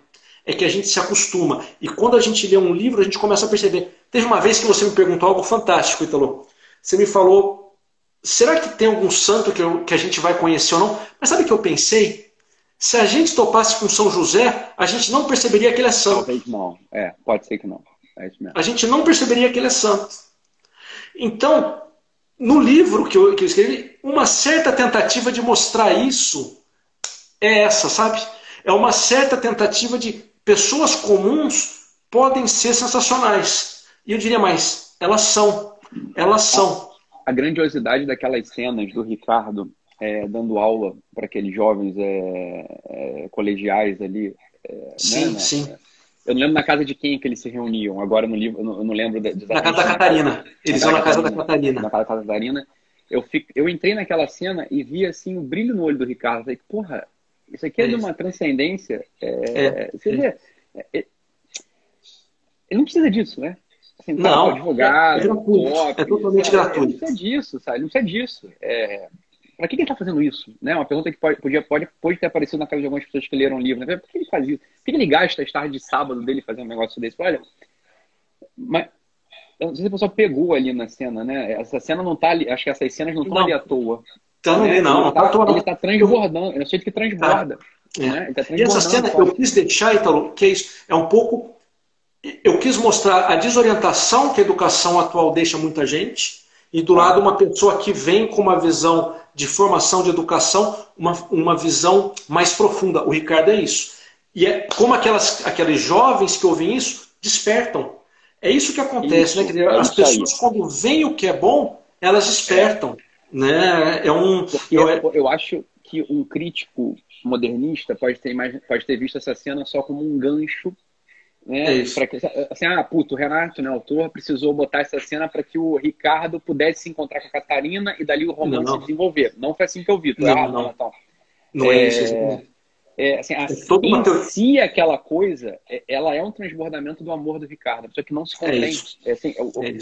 É que a gente se acostuma. E quando a gente lê um livro, a gente começa a perceber. Teve uma vez que você me perguntou algo fantástico, Italo. Você me falou: será que tem algum santo que, eu, que a gente vai conhecer ou não? Mas sabe o que eu pensei? Se a gente topasse com São José, a gente não perceberia que ele é santo. Talvez não. É, pode ser que não. É a gente não perceberia que ele é santo. Então, no livro que eu, que eu escrevi, uma certa tentativa de mostrar isso é essa, sabe? é uma certa tentativa de pessoas comuns podem ser sensacionais. E eu diria mais, elas são. Elas são. A grandiosidade daquelas cenas do Ricardo é, dando aula para aqueles jovens é, é, colegiais ali. É, sim, né? sim. Eu não lembro na casa de quem que eles se reuniam. Agora no livro, eu não, lembro. De, na casa da Catarina. Eles vão na casa da Catarina. Na casa da Catarina. Eu, fico, eu entrei naquela cena e vi assim o brilho no olho do Ricardo. Falei, porra, isso aqui é, é de uma transcendência. É, é, é, ele não precisa disso, né? Assim, não, advogado, é, gratuito, top, é totalmente sabe? gratuito. Ele não precisa disso, sabe? Ele não precisa disso. É, para que, que ele está fazendo isso? Né? Uma pergunta que pode, podia, pode, pode ter aparecido na casa de algumas pessoas que leram o livro. Né? Por que ele faz isso? Por que ele gasta as tardes de sábado dele fazendo um negócio desse? Olha, mas eu não sei se a pessoa pegou ali na cena, né? Essa cena não tá ali, acho que essas cenas não estão ali à toa. Então, né? não, ele, tá, tá, ele tá transbordando, eu sei que transborda. Tá. Né? Tá e essa cena eu quis deixar, Italo, que é isso, é um pouco. Eu quis mostrar a desorientação que a educação atual deixa muita gente, e do lado uma pessoa que vem com uma visão de formação de educação, uma, uma visão mais profunda. O Ricardo é isso. E é como aquelas, aqueles jovens que ouvem isso despertam. É isso que acontece, né? isso, né? As pessoas, quando veem o que é bom, elas despertam. É. Né? É um, eu, eu acho que um crítico modernista pode ter, pode ter visto essa cena só como um gancho né? É que, assim, ah, puto, o Renato, né, autor, precisou botar essa cena para que o Ricardo pudesse se encontrar com a Catarina e dali o romance não, não. se desenvolver. Não foi assim que eu vi. Não, errado, não. Então. não é, é isso. É, assim, a, é em si aquela coisa, é, ela é um transbordamento do amor do Ricardo, só que não se é contém. É, é assim,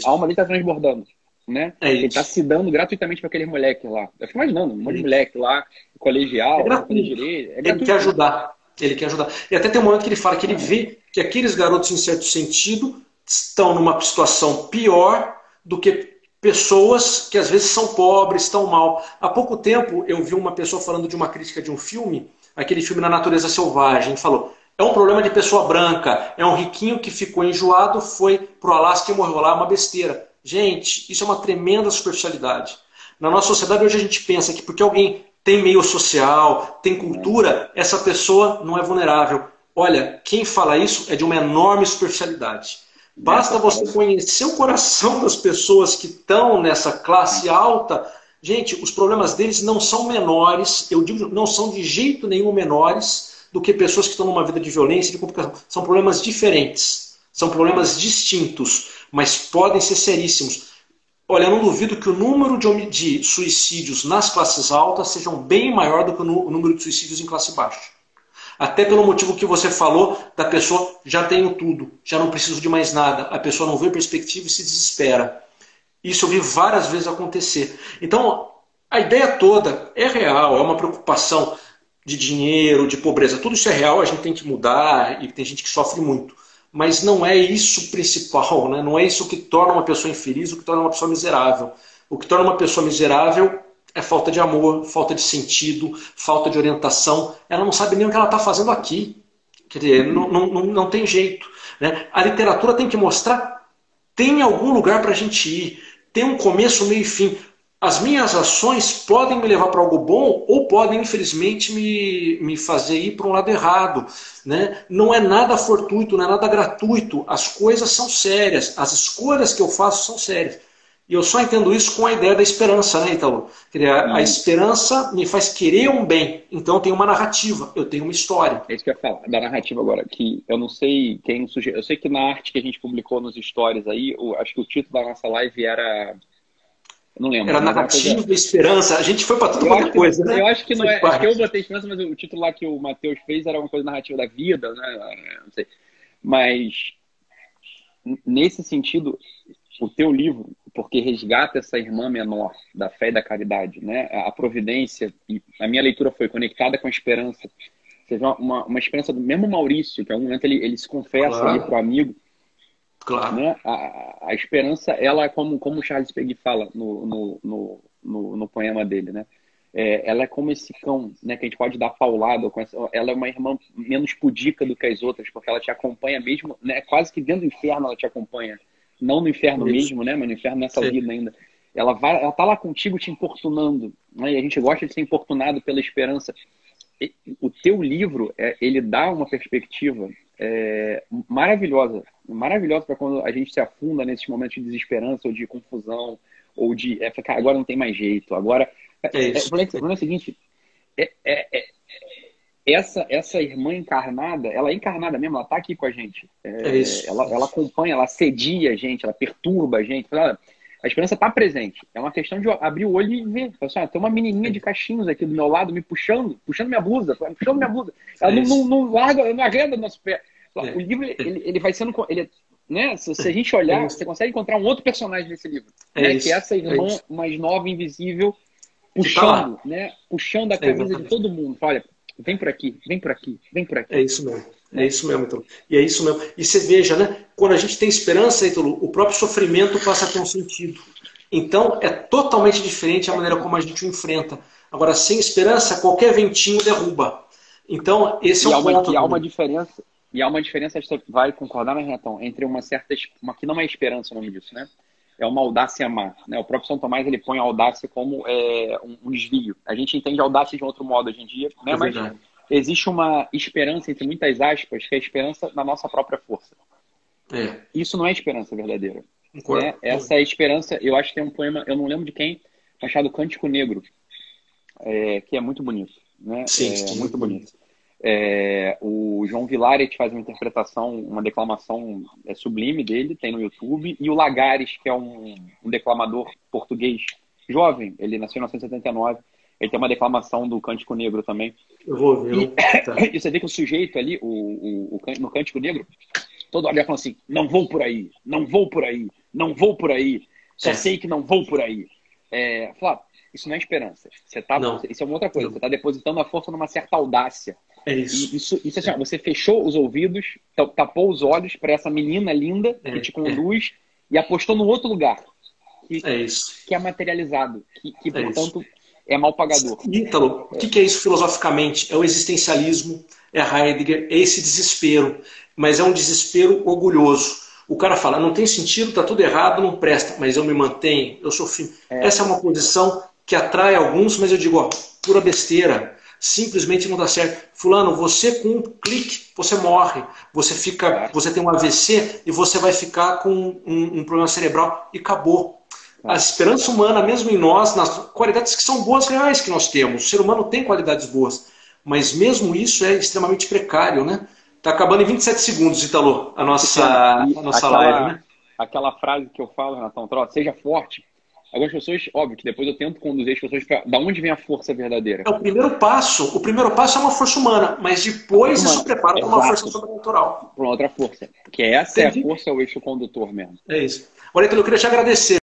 a alma ali está transbordando né? É ele está se dando gratuitamente para aquele moleque lá. Eu fico imaginando, um monte de moleque lá, colegial, é direito. É ele quer ajudar. Ele quer ajudar. E até tem um momento que ele fala que ele vê que aqueles garotos, em certo sentido, estão numa situação pior do que pessoas que às vezes são pobres, estão mal. Há pouco tempo eu vi uma pessoa falando de uma crítica de um filme, aquele filme Na Natureza Selvagem, falou: é um problema de pessoa branca, é um riquinho que ficou enjoado, foi pro Alasca e morreu lá, é uma besteira. Gente, isso é uma tremenda superficialidade. Na nossa sociedade hoje a gente pensa que porque alguém tem meio social, tem cultura, essa pessoa não é vulnerável. Olha, quem fala isso é de uma enorme superficialidade. Basta você conhecer o coração das pessoas que estão nessa classe alta. Gente, os problemas deles não são menores, eu digo, não são de jeito nenhum menores do que pessoas que estão numa vida de violência, de complicação. São problemas diferentes, são problemas distintos. Mas podem ser seríssimos. Olha, eu não duvido que o número de, suicídios nas classes altas sejam bem maior do que o número de suicídios em classe baixa. Até pelo motivo que você falou da pessoa já tenho tudo, já não preciso de mais nada. A pessoa não vê perspectiva e se desespera. Isso eu vi várias vezes acontecer. Então, a ideia toda é real, é uma preocupação de dinheiro, de pobreza. Tudo isso é real, a gente tem que mudar e tem gente que sofre muito. Mas não é isso principal, né? não é isso que torna uma pessoa infeliz, o que torna uma pessoa miserável. O que torna uma pessoa miserável é falta de amor, falta de sentido, falta de orientação. Ela não sabe nem o que ela está fazendo aqui. Quer dizer, não, não, não tem jeito. Né? A literatura tem que mostrar tem algum lugar para a gente ir, tem um começo, meio e fim as minhas ações podem me levar para algo bom ou podem, infelizmente, me, me fazer ir para um lado errado. Né? Não é nada fortuito, não é nada gratuito. As coisas são sérias, as escolhas que eu faço são sérias. E eu só entendo isso com a ideia da esperança, né, Italo? A, a esperança me faz querer um bem. Então eu tenho uma narrativa, eu tenho uma história. É isso que eu ia falar, da narrativa agora, que eu não sei quem sugeriu. Eu sei que na arte que a gente publicou nos stories aí, acho que o título da nossa live era não lembro. Era narrativa, coisa... esperança. A gente foi para tudo qualquer coisa, né? Eu acho que não é. Acho que eu botei esperança, mas o título lá que o Matheus fez era uma coisa narrativa da vida, né? Não sei. Mas nesse sentido, o teu livro, porque resgata essa irmã menor da fé e da caridade, né? A providência e a minha leitura foi conectada com a esperança. Você vê uma, uma esperança do mesmo Maurício, que em algum momento ele, ele se confessa claro. ali pro amigo Claro. Né? A, a esperança, ela, como, como o Charles Peguy fala no, no, no, no, no poema dele, né? É, ela é como esse cão, né, que a gente pode dar paulada. Ela é uma irmã menos pudica do que as outras, porque ela te acompanha mesmo, né, quase que dentro do inferno ela te acompanha. Não no inferno Isso. mesmo, né, mas no inferno nessa Sim. vida ainda. Ela vai, ela tá lá contigo te importunando, né, e a gente gosta de ser importunado pela esperança. O teu livro, é, ele dá uma perspectiva é, maravilhosa, maravilhosa para quando a gente se afunda nesses momentos de desesperança ou de confusão ou de é, cara, agora não tem mais jeito, agora é, é, é, o seguinte, é, é, é, essa essa irmã encarnada, ela é encarnada mesmo, ela está aqui com a gente, ela, ela acompanha, ela cedia a gente, ela perturba a gente, ela, a esperança está presente. É uma questão de abrir o olho e ver. Assim, ah, tem uma menininha de cachinhos aqui do meu lado me puxando, puxando minha blusa, puxando minha blusa. Ela não, não, não, larga, não arreda do nosso pé. É. O livro, ele, ele vai sendo. Ele, né? Se, se a gente olhar, é você consegue encontrar um outro personagem nesse livro. É né? Que é essa irmã é mais nova, invisível, puxando, tá né? Puxando a camisa de todo mundo. Olha, vem por aqui, vem por aqui, vem por aqui. É isso mesmo. É isso mesmo, então. E é isso mesmo. E você veja, né? Quando a gente tem esperança, Ítalo, o próprio sofrimento passa a ter um sentido. Então, é totalmente diferente a maneira como a gente o enfrenta. Agora, sem esperança, qualquer ventinho derruba. Então, esse e é o ponto. E há uma diferença, e há uma diferença, você vai concordar, né, Renatão, entre uma certa. Uma, que não é esperança o nome disso, né? É uma audácia má. Né? O próprio São Tomás ele põe a audácia como é, um, um, desvio. A gente entende a audácia de um outro modo hoje em dia, né? É mas existe uma esperança, entre muitas aspas, que é a esperança na nossa própria força. É. Isso não é esperança verdadeira. Né? Essa é esperança, eu acho que tem um poema, eu não lembro de quem, achado Cântico Negro, é, que é muito bonito. Né? Sim, é, muito bonito. É, o João Vilaret faz uma interpretação, uma declamação é, sublime dele, tem no YouTube. E o Lagares, que é um, um declamador português jovem, ele nasceu em 1979, ele tem uma declamação do Cântico Negro também. Eu vou ver. E, tá. e você vê que o sujeito ali, o, o, o, no Cântico Negro, todo hora falando assim: não vou por aí, não vou por aí, não vou por aí, só é. sei que não vou por aí. É, Flávio, isso não é esperança. Você tá, não. Isso é uma outra coisa. Não. Você está depositando a força numa certa audácia. É isso. Isso, isso assim, você fechou os ouvidos, tapou os olhos para essa menina linda é, que te conduz é. e apostou no outro lugar. Que é, isso. que é materializado, que, que é portanto, isso. é mal pagador. Ítalo, o que é isso filosoficamente? É o existencialismo, é Heidegger, é esse desespero, mas é um desespero orgulhoso. O cara fala, não tem sentido, tá tudo errado, não presta, mas eu me mantenho, eu sou firme. É. Essa é uma posição que atrai alguns, mas eu digo, ó, pura besteira simplesmente não dá certo. Fulano, você com um clique, você morre. Você fica, você tem um AVC e você vai ficar com um, um problema cerebral e acabou. A esperança humana, mesmo em nós, nas qualidades que são boas reais que nós temos. O ser humano tem qualidades boas, mas mesmo isso é extremamente precário, né? Tá acabando em 27 segundos, Italo, a nossa, a nossa aquela, live, né? aquela frase que eu falo, Renatão, seja forte. Algumas pessoas, óbvio que depois eu tento conduzir as pessoas para da onde vem a força verdadeira. É o primeiro passo. O primeiro passo é uma força humana, mas depois isso prepara para uma força sobrenatural. Para uma outra força. Que essa Entendi. é a força, o eixo condutor mesmo. É isso. Olha, eu queria te agradecer.